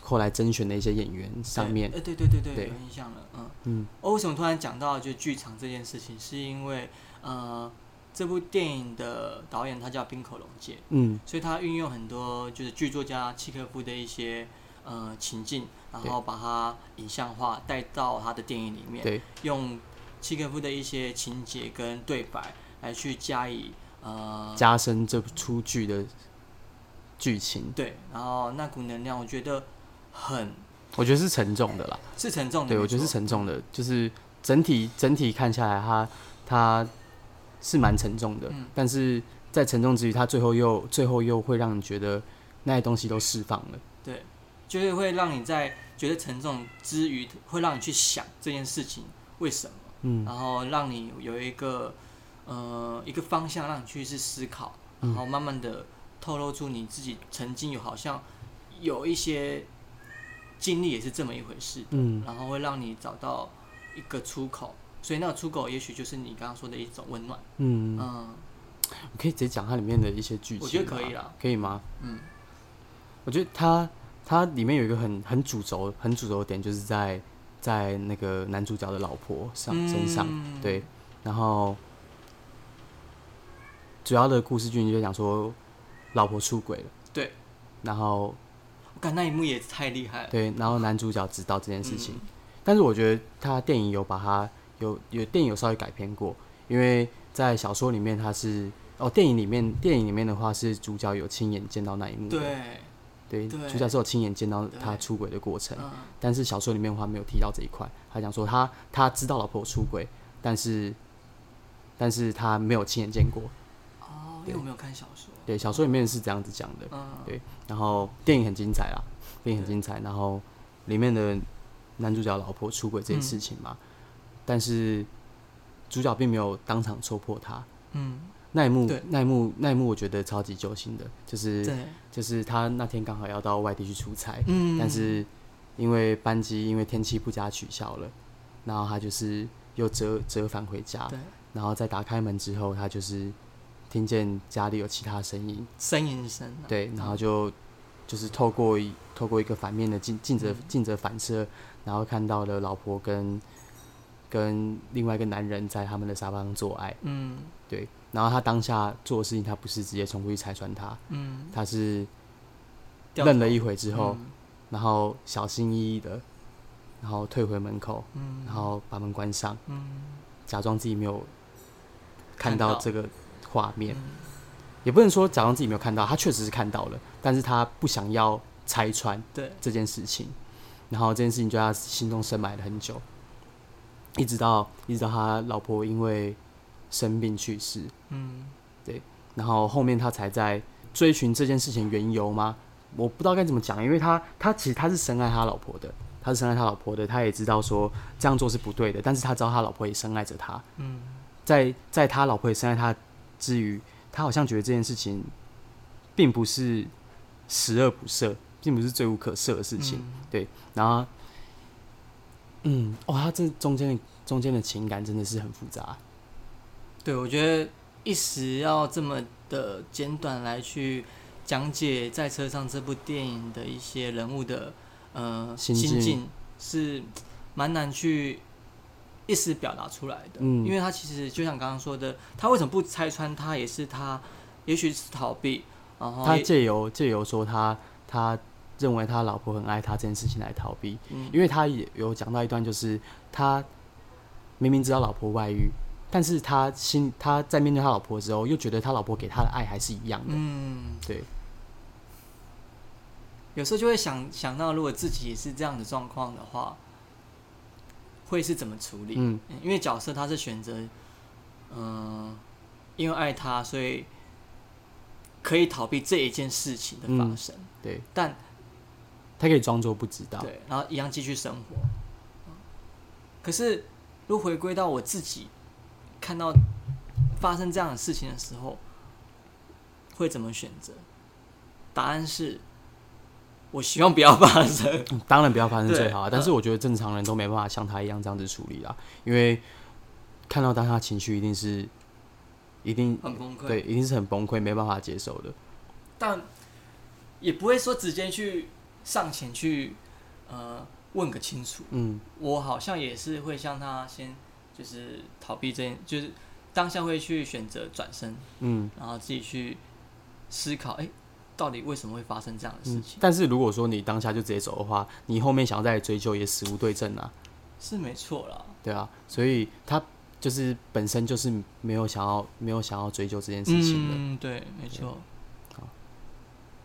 [SPEAKER 2] 后来甄选的一些演员上面。
[SPEAKER 1] 哎对对对对，
[SPEAKER 2] 对。
[SPEAKER 1] 有印象了，嗯。
[SPEAKER 2] 嗯。
[SPEAKER 1] 我为什么突然讲到就剧场这件事情，是因为呃，这部电影的导演他叫滨口龙介，
[SPEAKER 2] 嗯。
[SPEAKER 1] 所以他运用很多就是剧作家契诃夫的一些呃情境，然后把它影像化带到他的电影里面，
[SPEAKER 2] 对，
[SPEAKER 1] 用契诃夫的一些情节跟对白来去加以呃
[SPEAKER 2] 加深这出剧的剧情，
[SPEAKER 1] 对，然后那股能量我觉得很
[SPEAKER 2] 我觉得是沉重的啦。
[SPEAKER 1] 是沉重的，
[SPEAKER 2] 对，我觉得是沉重的，就是整体整体看下来它，它是蛮沉重的，
[SPEAKER 1] 嗯。
[SPEAKER 2] 但是在沉重之余，他最后又最后又会让你觉得那些东西都释放了。
[SPEAKER 1] 对，就是会让你在觉得沉重之余，会让你去想这件事情为什么，
[SPEAKER 2] 嗯。
[SPEAKER 1] 然后让你有一个呃一个方向，让你去去思考，
[SPEAKER 2] 嗯。
[SPEAKER 1] 然后慢慢的透露出你自己曾经有好像有一些经历也是这么一回事，
[SPEAKER 2] 嗯。
[SPEAKER 1] 然后会让你找到一个出口，所以那个出口也许就是你刚刚说的一种温暖，
[SPEAKER 2] 嗯，
[SPEAKER 1] 嗯。
[SPEAKER 2] 我可以直接讲它里面的一些剧情，
[SPEAKER 1] 我觉得可以啦。
[SPEAKER 2] 可以吗？
[SPEAKER 1] 嗯。
[SPEAKER 2] 我觉得它它里面有一个很很主轴很主轴的点，就是在在那个男主角的老婆上身上，
[SPEAKER 1] 嗯
[SPEAKER 2] 对，然后主要的故事剧情就讲说老婆出轨了，
[SPEAKER 1] 对，
[SPEAKER 2] 然后
[SPEAKER 1] 我感那一幕也太厉害了。
[SPEAKER 2] 对，然后男主角知道这件事情，
[SPEAKER 1] 嗯。
[SPEAKER 2] 但是我觉得他电影有把它有有电影有稍微改编过，因为在小说里面他是哦，电影里面电影里面的话是主角有亲眼见到那一幕，
[SPEAKER 1] 对，
[SPEAKER 2] 对，
[SPEAKER 1] 对。
[SPEAKER 2] 主角是有亲眼见到他出轨的过程，
[SPEAKER 1] 嗯，
[SPEAKER 2] 但是小说里面的话没有提到这一块，他讲说他他知道老婆有出轨，但是但是他没有亲眼见过，
[SPEAKER 1] 哦，因为我没有看小说。
[SPEAKER 2] 对，小说里面是这样子讲的，
[SPEAKER 1] 嗯，
[SPEAKER 2] 对。然后电影很精彩啦，电影很精彩，然后里面的男主角老婆出轨这件事情嘛，但是主角并没有当场戳破他。
[SPEAKER 1] 嗯，
[SPEAKER 2] 那一幕，那一幕，那一幕，我觉得超级揪心的，就是
[SPEAKER 1] 对，
[SPEAKER 2] 就是他那天刚好要到外地去出差，
[SPEAKER 1] 嗯，
[SPEAKER 2] 但是因为班机因为天气不佳取消了，然后他就是又折折返回家，
[SPEAKER 1] 对，
[SPEAKER 2] 然后再打开门之后，他就是听见家里有其他声音，
[SPEAKER 1] 呻吟声啊。
[SPEAKER 2] 对，然后就就是透过一透过一个反面的镜镜着
[SPEAKER 1] 嗯。
[SPEAKER 2] 镜子反射，然后看到了老婆跟跟另外一个男人在他们的沙发上做爱，
[SPEAKER 1] 嗯
[SPEAKER 2] 对，然后他当下做的事情，他不是直接冲过去拆穿他，
[SPEAKER 1] 嗯，
[SPEAKER 2] 他是愣了一回之后，
[SPEAKER 1] 嗯
[SPEAKER 2] 然后小心翼翼的，然后退回门口，
[SPEAKER 1] 嗯，
[SPEAKER 2] 然后把门关上，
[SPEAKER 1] 嗯，
[SPEAKER 2] 假装自己没有看
[SPEAKER 1] 看到
[SPEAKER 2] 到这个画面，
[SPEAKER 1] 嗯
[SPEAKER 2] 也不能说假装自己没有看到，他确实是看到了，但是他不想要拆穿
[SPEAKER 1] 对，
[SPEAKER 2] 这件事情，然后这件事情就在他心中深埋了很久，一直到一直到他老婆因为生病去世，
[SPEAKER 1] 嗯。
[SPEAKER 2] 对然后后面他才在追寻这件事情缘由吗？我不知道该怎么讲，因为他他其实他是深爱他老婆的，他是深爱他老婆的，他也知道说这样做是不对的，但是他知道他老婆也深爱着他，
[SPEAKER 1] 嗯。
[SPEAKER 2] 在在他老婆也深爱他之余，他好像觉得这件事情并不是十恶不赦，并不是罪无可赦的事情，
[SPEAKER 1] 嗯。
[SPEAKER 2] 然后，嗯，哇、他这中间的中间的情感真的是很复杂，
[SPEAKER 1] 对，我觉得一时要这么的简短来去讲解在车上这部电影的一些人物的呃
[SPEAKER 2] 心境
[SPEAKER 1] 境，是蛮难去一时表达出来的。
[SPEAKER 2] 嗯
[SPEAKER 1] 因为他其实就像刚刚说的，他为什么不拆穿他，也是他也许是逃避，然后
[SPEAKER 2] 他借由借由说他他认为他老婆很爱他这件事情来逃避，
[SPEAKER 1] 嗯
[SPEAKER 2] 因为他也有讲到一段，就是他明明知道老婆外遇，但是他心他在面对他老婆的时候，又觉得他老婆给他的爱还是一样的，
[SPEAKER 1] 嗯，
[SPEAKER 2] 对，
[SPEAKER 1] 有时候就会想想到，如果自己也是这样的状况的话，会是怎么处理？
[SPEAKER 2] 嗯。
[SPEAKER 1] 因为角色他是选择，嗯、因为爱他，所以可以逃避这一件事情的发生，
[SPEAKER 2] 对，
[SPEAKER 1] 但
[SPEAKER 2] 他可以装作不知道，
[SPEAKER 1] 对，然后一样继续生活。可是，如果回归到我自己，看到发生这样的事情的时候，会怎么选择？答案是，我希望不要发生。
[SPEAKER 2] 嗯 当然不要发生最好啊，但
[SPEAKER 1] 呃
[SPEAKER 2] 是我觉得正常人都没办法像他一样这样子处理啦，因为看到当下情绪一定是一定
[SPEAKER 1] 很崩溃。
[SPEAKER 2] 对，一定是很崩溃，没办法接受的，
[SPEAKER 1] 但也不会说直接去上前去呃问个清楚。
[SPEAKER 2] 嗯
[SPEAKER 1] 我好像也是会向他先就是逃避这件，就是当下会去选择转身，
[SPEAKER 2] 嗯。
[SPEAKER 1] 然后自己去思考，哎、到底为什么会发生这样的事
[SPEAKER 2] 嗯
[SPEAKER 1] 情？，
[SPEAKER 2] 但是如果说你当下就直接走的话，你后面想要再追究也死无对证啊，
[SPEAKER 1] 是没错啦。
[SPEAKER 2] 对啊，所以他就是本身就是没有想要没有想要追究这件事情的，
[SPEAKER 1] 嗯，对，没错。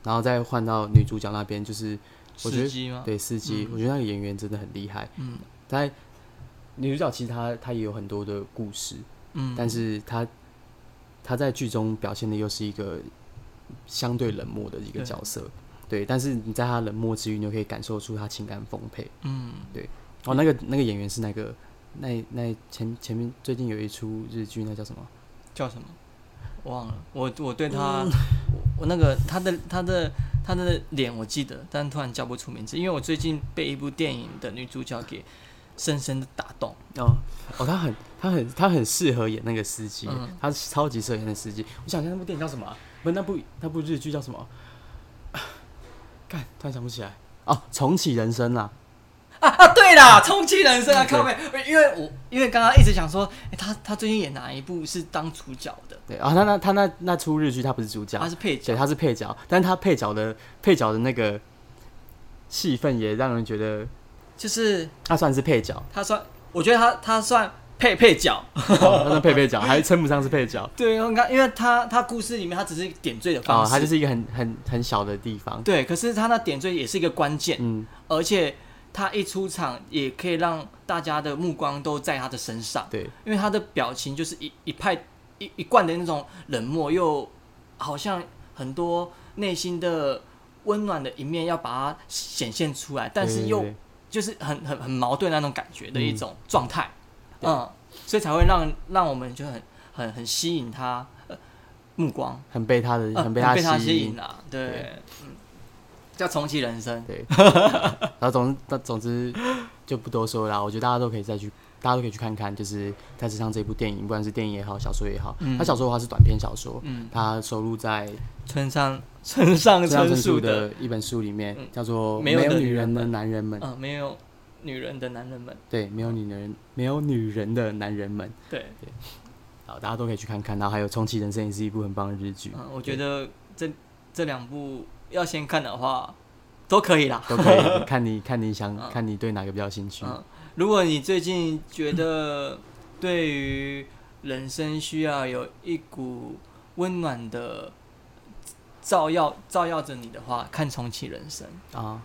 [SPEAKER 2] 然后再换到女主角那边，就是我觉得
[SPEAKER 1] 司机吗？
[SPEAKER 2] 对司机，
[SPEAKER 1] 嗯
[SPEAKER 2] 我觉得那个演员真的很厉害。
[SPEAKER 1] 嗯
[SPEAKER 2] 在女主角其实她她也有很多的故事，
[SPEAKER 1] 嗯，
[SPEAKER 2] 但是她她在剧中表现的又是一个相对冷漠的一个角色，对，但是你在她冷漠之余，你又可以感受出她情感丰沛。
[SPEAKER 1] 嗯对
[SPEAKER 2] 哦，那个那个演员是那个那那前前面最近有一出日剧，那叫什么？
[SPEAKER 1] 叫什么？忘了。我我对他，
[SPEAKER 2] 嗯
[SPEAKER 1] 我我那个他的他的他的脸我记得，但突然叫不出名字，因为我最近被一部电影的女主角给深深的打动。
[SPEAKER 2] 哦哦，他很他很他很适合演那个司机，
[SPEAKER 1] 嗯
[SPEAKER 2] 他是超级适合演那司机。我想想那部电影叫什么啊、不是那部那部日剧叫什么？干，突然想不起来。哦，重启人生啦，
[SPEAKER 1] 啊啊，对啦，重启人生啊，
[SPEAKER 2] 对
[SPEAKER 1] 靠背，因为我因为刚刚一直想说，哎、他他最近演哪一部是当主角的？
[SPEAKER 2] 对啊，他那他那那出日剧他不是主角
[SPEAKER 1] 他，是配角
[SPEAKER 2] 对，，他是配角，但是他配角的配角的那个气氛也让人觉得
[SPEAKER 1] 就是
[SPEAKER 2] 他算是配角，
[SPEAKER 1] 他算，我觉得他他算配配角。
[SPEAKER 2] 哦他算配配角，还称不上是配角。
[SPEAKER 1] 对，你看，因为他他故事里面他只是点缀的方
[SPEAKER 2] 哦，
[SPEAKER 1] 式，
[SPEAKER 2] 它就是一个很很很小的地方。
[SPEAKER 1] 对，可是他那点缀也是一个关键，
[SPEAKER 2] 嗯，
[SPEAKER 1] 而且他一出场也可以让大家的目光都在他的身上，
[SPEAKER 2] 对，
[SPEAKER 1] 因为他的表情就是一一派一一贯的那种冷漠，又好像很多内心的温暖的一面要把它显现出来，但是又
[SPEAKER 2] 对对对
[SPEAKER 1] 就是很很很矛盾那种感觉的一种状态，
[SPEAKER 2] 对。
[SPEAKER 1] 嗯，所以才会让让我们就很很很吸引他、呃、目光，
[SPEAKER 2] 很被他的
[SPEAKER 1] 呃
[SPEAKER 2] 很被
[SPEAKER 1] 被他
[SPEAKER 2] 吸
[SPEAKER 1] 吸引啊，对，
[SPEAKER 2] 对。
[SPEAKER 1] 嗯，叫重启人生，
[SPEAKER 2] 对，然后总那总之就不多说了。我觉得大家都可以再去，大家都可以去看看，就是在这上这部电影，不管是电影也好，小说也好。
[SPEAKER 1] 嗯
[SPEAKER 2] 它小说的话是短篇小说，
[SPEAKER 1] 嗯，
[SPEAKER 2] 它收录在
[SPEAKER 1] 村上村上
[SPEAKER 2] 春树
[SPEAKER 1] 的，
[SPEAKER 2] 的一本书里面
[SPEAKER 1] 嗯，
[SPEAKER 2] 叫做《
[SPEAKER 1] 没有
[SPEAKER 2] 女人的男人们》。
[SPEAKER 1] 嗯，没有女人的男人们，
[SPEAKER 2] 对，没有女人，没有女人的男人们。
[SPEAKER 1] 对对，
[SPEAKER 2] 好，大家都可以去看看。然后还有《重启人生》也是一部很棒的日剧，
[SPEAKER 1] 嗯，我觉得这这两部要先看的话，都可以啦。
[SPEAKER 2] 都可以 看你看你想
[SPEAKER 1] 嗯
[SPEAKER 2] 看你对哪个比较有兴趣。
[SPEAKER 1] 嗯，如果你最近觉得对于人生需要有一股温暖的照耀照耀着你的话，看《重启人生》。
[SPEAKER 2] 啊，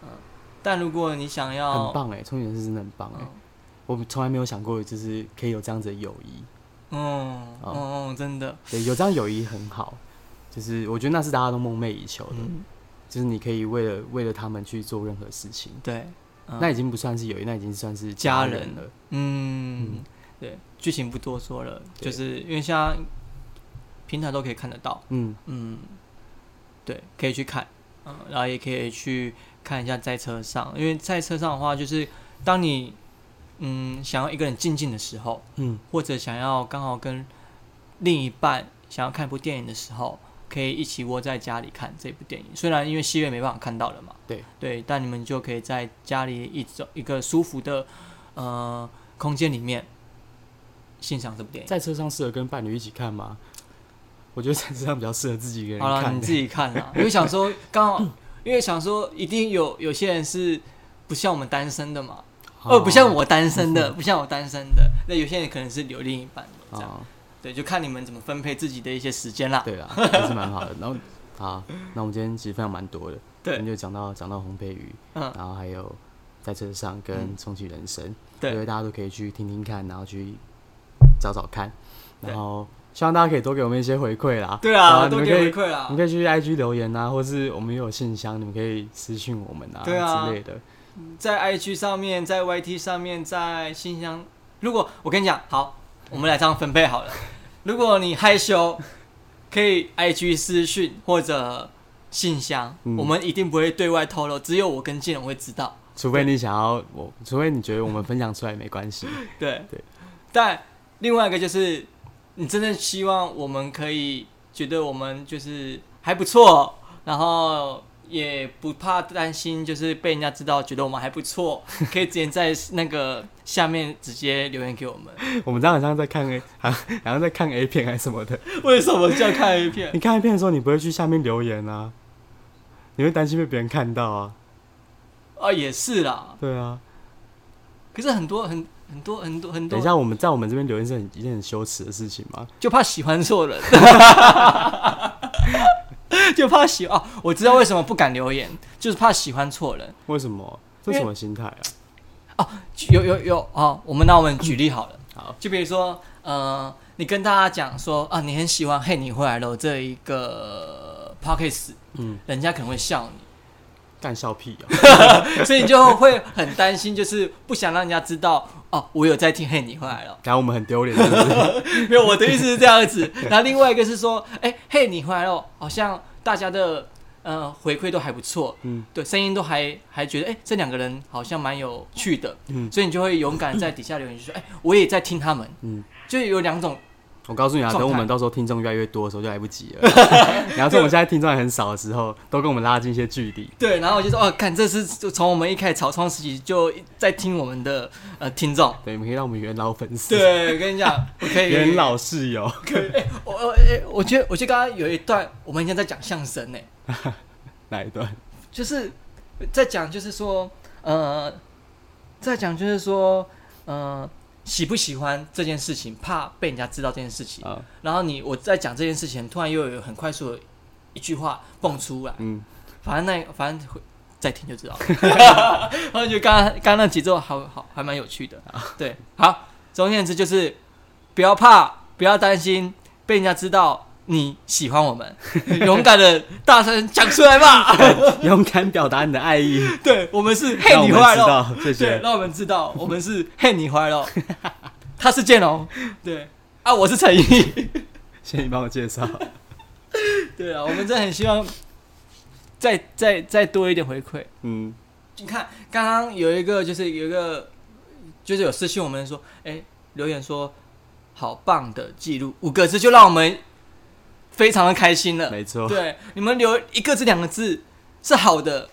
[SPEAKER 1] 但如果你想要，
[SPEAKER 2] 很棒哎，《重启人生》真的很棒哎
[SPEAKER 1] 嗯，
[SPEAKER 2] 我从来没有想过，就是可以有这样子的友谊。
[SPEAKER 1] 嗯
[SPEAKER 2] 哦。
[SPEAKER 1] 嗯嗯，真的，
[SPEAKER 2] 对，有这样友谊很好，就是我觉得那是大家都梦寐以求的，
[SPEAKER 1] 嗯，
[SPEAKER 2] 就是你可以为了为了他们去做任何事情，
[SPEAKER 1] 对，嗯。
[SPEAKER 2] 那已经不算是友谊，那已经算是
[SPEAKER 1] 家人
[SPEAKER 2] 人了。
[SPEAKER 1] 嗯。
[SPEAKER 2] 嗯，
[SPEAKER 1] 对，剧情不多说了，就是因为现在平台都可以看得到，
[SPEAKER 2] 嗯，
[SPEAKER 1] 嗯，对，可以去看，嗯，然后也可以去看一下在车上，因为在车上的话，就是当你嗯想要一个人静静的时候，
[SPEAKER 2] 嗯，
[SPEAKER 1] 或者想要刚好跟另一半想要看一部电影的时候，可以一起窝在家里看这部电影。虽然因为戏院没办法看到了嘛，
[SPEAKER 2] 对
[SPEAKER 1] 对，但你们就可以在家里一种一个舒服的呃空间里面欣赏这部电影。
[SPEAKER 2] 在车上适合跟伴侣一起看吗？我觉得在车上比较适合自己一个人
[SPEAKER 1] 好了，你自己看啦。因为想说，刚好，因为想说，一定有有些人是不像我们单身的嘛，
[SPEAKER 2] 哦
[SPEAKER 1] 哦，不像我单身的，不像我单身的。那有些人可能是有另一半的，这样。
[SPEAKER 2] 哦，
[SPEAKER 1] 对，就看你们怎么分配自己的一些时间啦。
[SPEAKER 2] 对啦，还是蛮好的。然后好，那我们今天其实分享蛮多的，我们
[SPEAKER 1] 对，
[SPEAKER 2] 就讲到讲到洪佩瑜，
[SPEAKER 1] 嗯，
[SPEAKER 2] 然后还有在车上跟
[SPEAKER 1] 嗯
[SPEAKER 2] 重启人生，
[SPEAKER 1] 对
[SPEAKER 2] 所以大家都可以去听听看，然后去找找看，然后希望大家可以多给我们一些回馈啦。
[SPEAKER 1] 对啊，
[SPEAKER 2] 你们可以
[SPEAKER 1] 都给回馈
[SPEAKER 2] 你
[SPEAKER 1] 啦
[SPEAKER 2] 你。可以去 IG 留言啊，或是我们也有信箱，你们可以私讯我们啊
[SPEAKER 1] 对啊
[SPEAKER 2] 之类的。
[SPEAKER 1] 在 IG 上面，在 YT 上面，在信箱。如果我跟你讲，好，我们来这样分配好了。如果你害羞，可以 IG 私讯或者信箱，
[SPEAKER 2] 嗯
[SPEAKER 1] 我们一定不会对外透露，只有我跟建荣会知道。
[SPEAKER 2] 除非你想要我，除非你觉得我们分享出来没关系。
[SPEAKER 1] 对
[SPEAKER 2] 对。
[SPEAKER 1] 但另外一个就是，你真的希望我们可以觉得我们就是还不错，然后也不怕担心，就是被人家知道觉得我们还不错，可以直接在那个下面直接留言给我们。
[SPEAKER 2] 我们这样好像在看 A，好像在看 A 片还是什么的。
[SPEAKER 1] 为什么叫看 A 片？
[SPEAKER 2] 你看 A 片的时候，你不会去下面留言啊，你会担心被别人看到啊。
[SPEAKER 1] 啊，也是啦。
[SPEAKER 2] 对啊，
[SPEAKER 1] 可是很多很很多很多很多，
[SPEAKER 2] 等一下我们在我们这边留言是很一件很羞耻的事情吗？
[SPEAKER 1] 就怕喜欢错人，就怕喜哦！我知道为什么不敢留言，就是怕喜欢错人。
[SPEAKER 2] 为什么？这什么心态啊？
[SPEAKER 1] 哦有有有哦，我们那我们举例好了，
[SPEAKER 2] 好，
[SPEAKER 1] 就比如说，呃，你跟大家讲说啊，你很喜欢《嘿你回来了》这一个 p o c k e t
[SPEAKER 2] 嗯，
[SPEAKER 1] 人家可能会笑
[SPEAKER 2] 干笑屁
[SPEAKER 1] 所以你就会很担心，就是不想让人家知道哦，我有在听《嘿你回来了。
[SPEAKER 2] 然后我们很丢脸。
[SPEAKER 1] 没有，我的意思是这样子。然后另外一个是说，哎、嘿你回来了，好像大家的呃回馈都还不错，
[SPEAKER 2] 嗯。
[SPEAKER 1] 对，声音都还还觉得，哎、这两个人好像蛮有趣的，
[SPEAKER 2] 嗯。
[SPEAKER 1] 所以你就会勇敢在底下留言，就说，哎、我也在听他们，
[SPEAKER 2] 嗯。
[SPEAKER 1] 就有两种，
[SPEAKER 2] 我告诉你啊，等我们到时候听众越来越多的时候就来不及了。然后趁我们现在听众还很少的时候，都跟我们拉近一些距离。
[SPEAKER 1] 对，然后我就说，哦，看这是就从我们一开始草创时期就在听我们的呃听众，
[SPEAKER 2] 对，可以让我们元老粉丝，
[SPEAKER 1] 对，我跟你讲，我可以
[SPEAKER 2] 元老室友，
[SPEAKER 1] 我我哎、我觉得我觉得刚刚有一段我们以前在讲相声呢，
[SPEAKER 2] 哪一段？
[SPEAKER 1] 就是在讲就是说，呃，在讲就是说，呃，喜不喜欢这件事情，怕被人家知道这件事情。
[SPEAKER 2] 啊，
[SPEAKER 1] 然后你我在讲这件事情，突然又有很快速的一句话蹦出来，
[SPEAKER 2] 嗯，
[SPEAKER 1] 反正那反正会再听就知道。了。然后就刚刚刚刚那节奏好好还蛮有趣的，对，好，总而言之就是不要怕，不要担心被人家知道你喜欢我们，勇敢的大声讲出来吧。
[SPEAKER 2] 勇敢表达你的爱意，
[SPEAKER 1] 对我们是
[SPEAKER 2] 让我们
[SPEAKER 1] 嘿你坏了，
[SPEAKER 2] 谢
[SPEAKER 1] 对，
[SPEAKER 2] 谢。
[SPEAKER 1] 让我们知道我们是嘿你坏了，他是建龙，对啊，我是陈毅。
[SPEAKER 2] 谢谢你帮我介绍。
[SPEAKER 1] 对啊，我们真的很希望再再再多一点回馈。
[SPEAKER 2] 嗯，
[SPEAKER 1] 你看，刚刚有一个就是有一个就是有私信我们说，哎、留言说好棒的记录，五个字就让我们非常的开心了。
[SPEAKER 2] 没错。
[SPEAKER 1] 对，你们留一个字两个字是好的，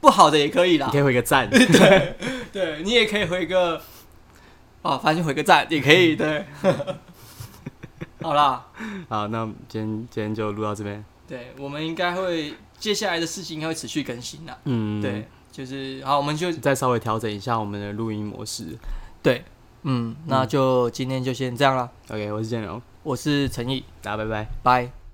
[SPEAKER 1] 不好的也可以啦
[SPEAKER 2] 你可。以回个赞。
[SPEAKER 1] 对对你也可以回个哦，反正回个赞也可以。对，好啦，
[SPEAKER 2] 好，那今天今天就录到这边。
[SPEAKER 1] 对我们应该会接下来的事情应该会持续更新啦。
[SPEAKER 2] 嗯，
[SPEAKER 1] 对，，就是好，我们就
[SPEAKER 2] 再稍微调整一下我们的录音模式。
[SPEAKER 1] 对，嗯，那就今天就先这样了。
[SPEAKER 2] OK，我是建荣，
[SPEAKER 1] 我是陈毅，
[SPEAKER 2] 大家拜拜。
[SPEAKER 1] 拜。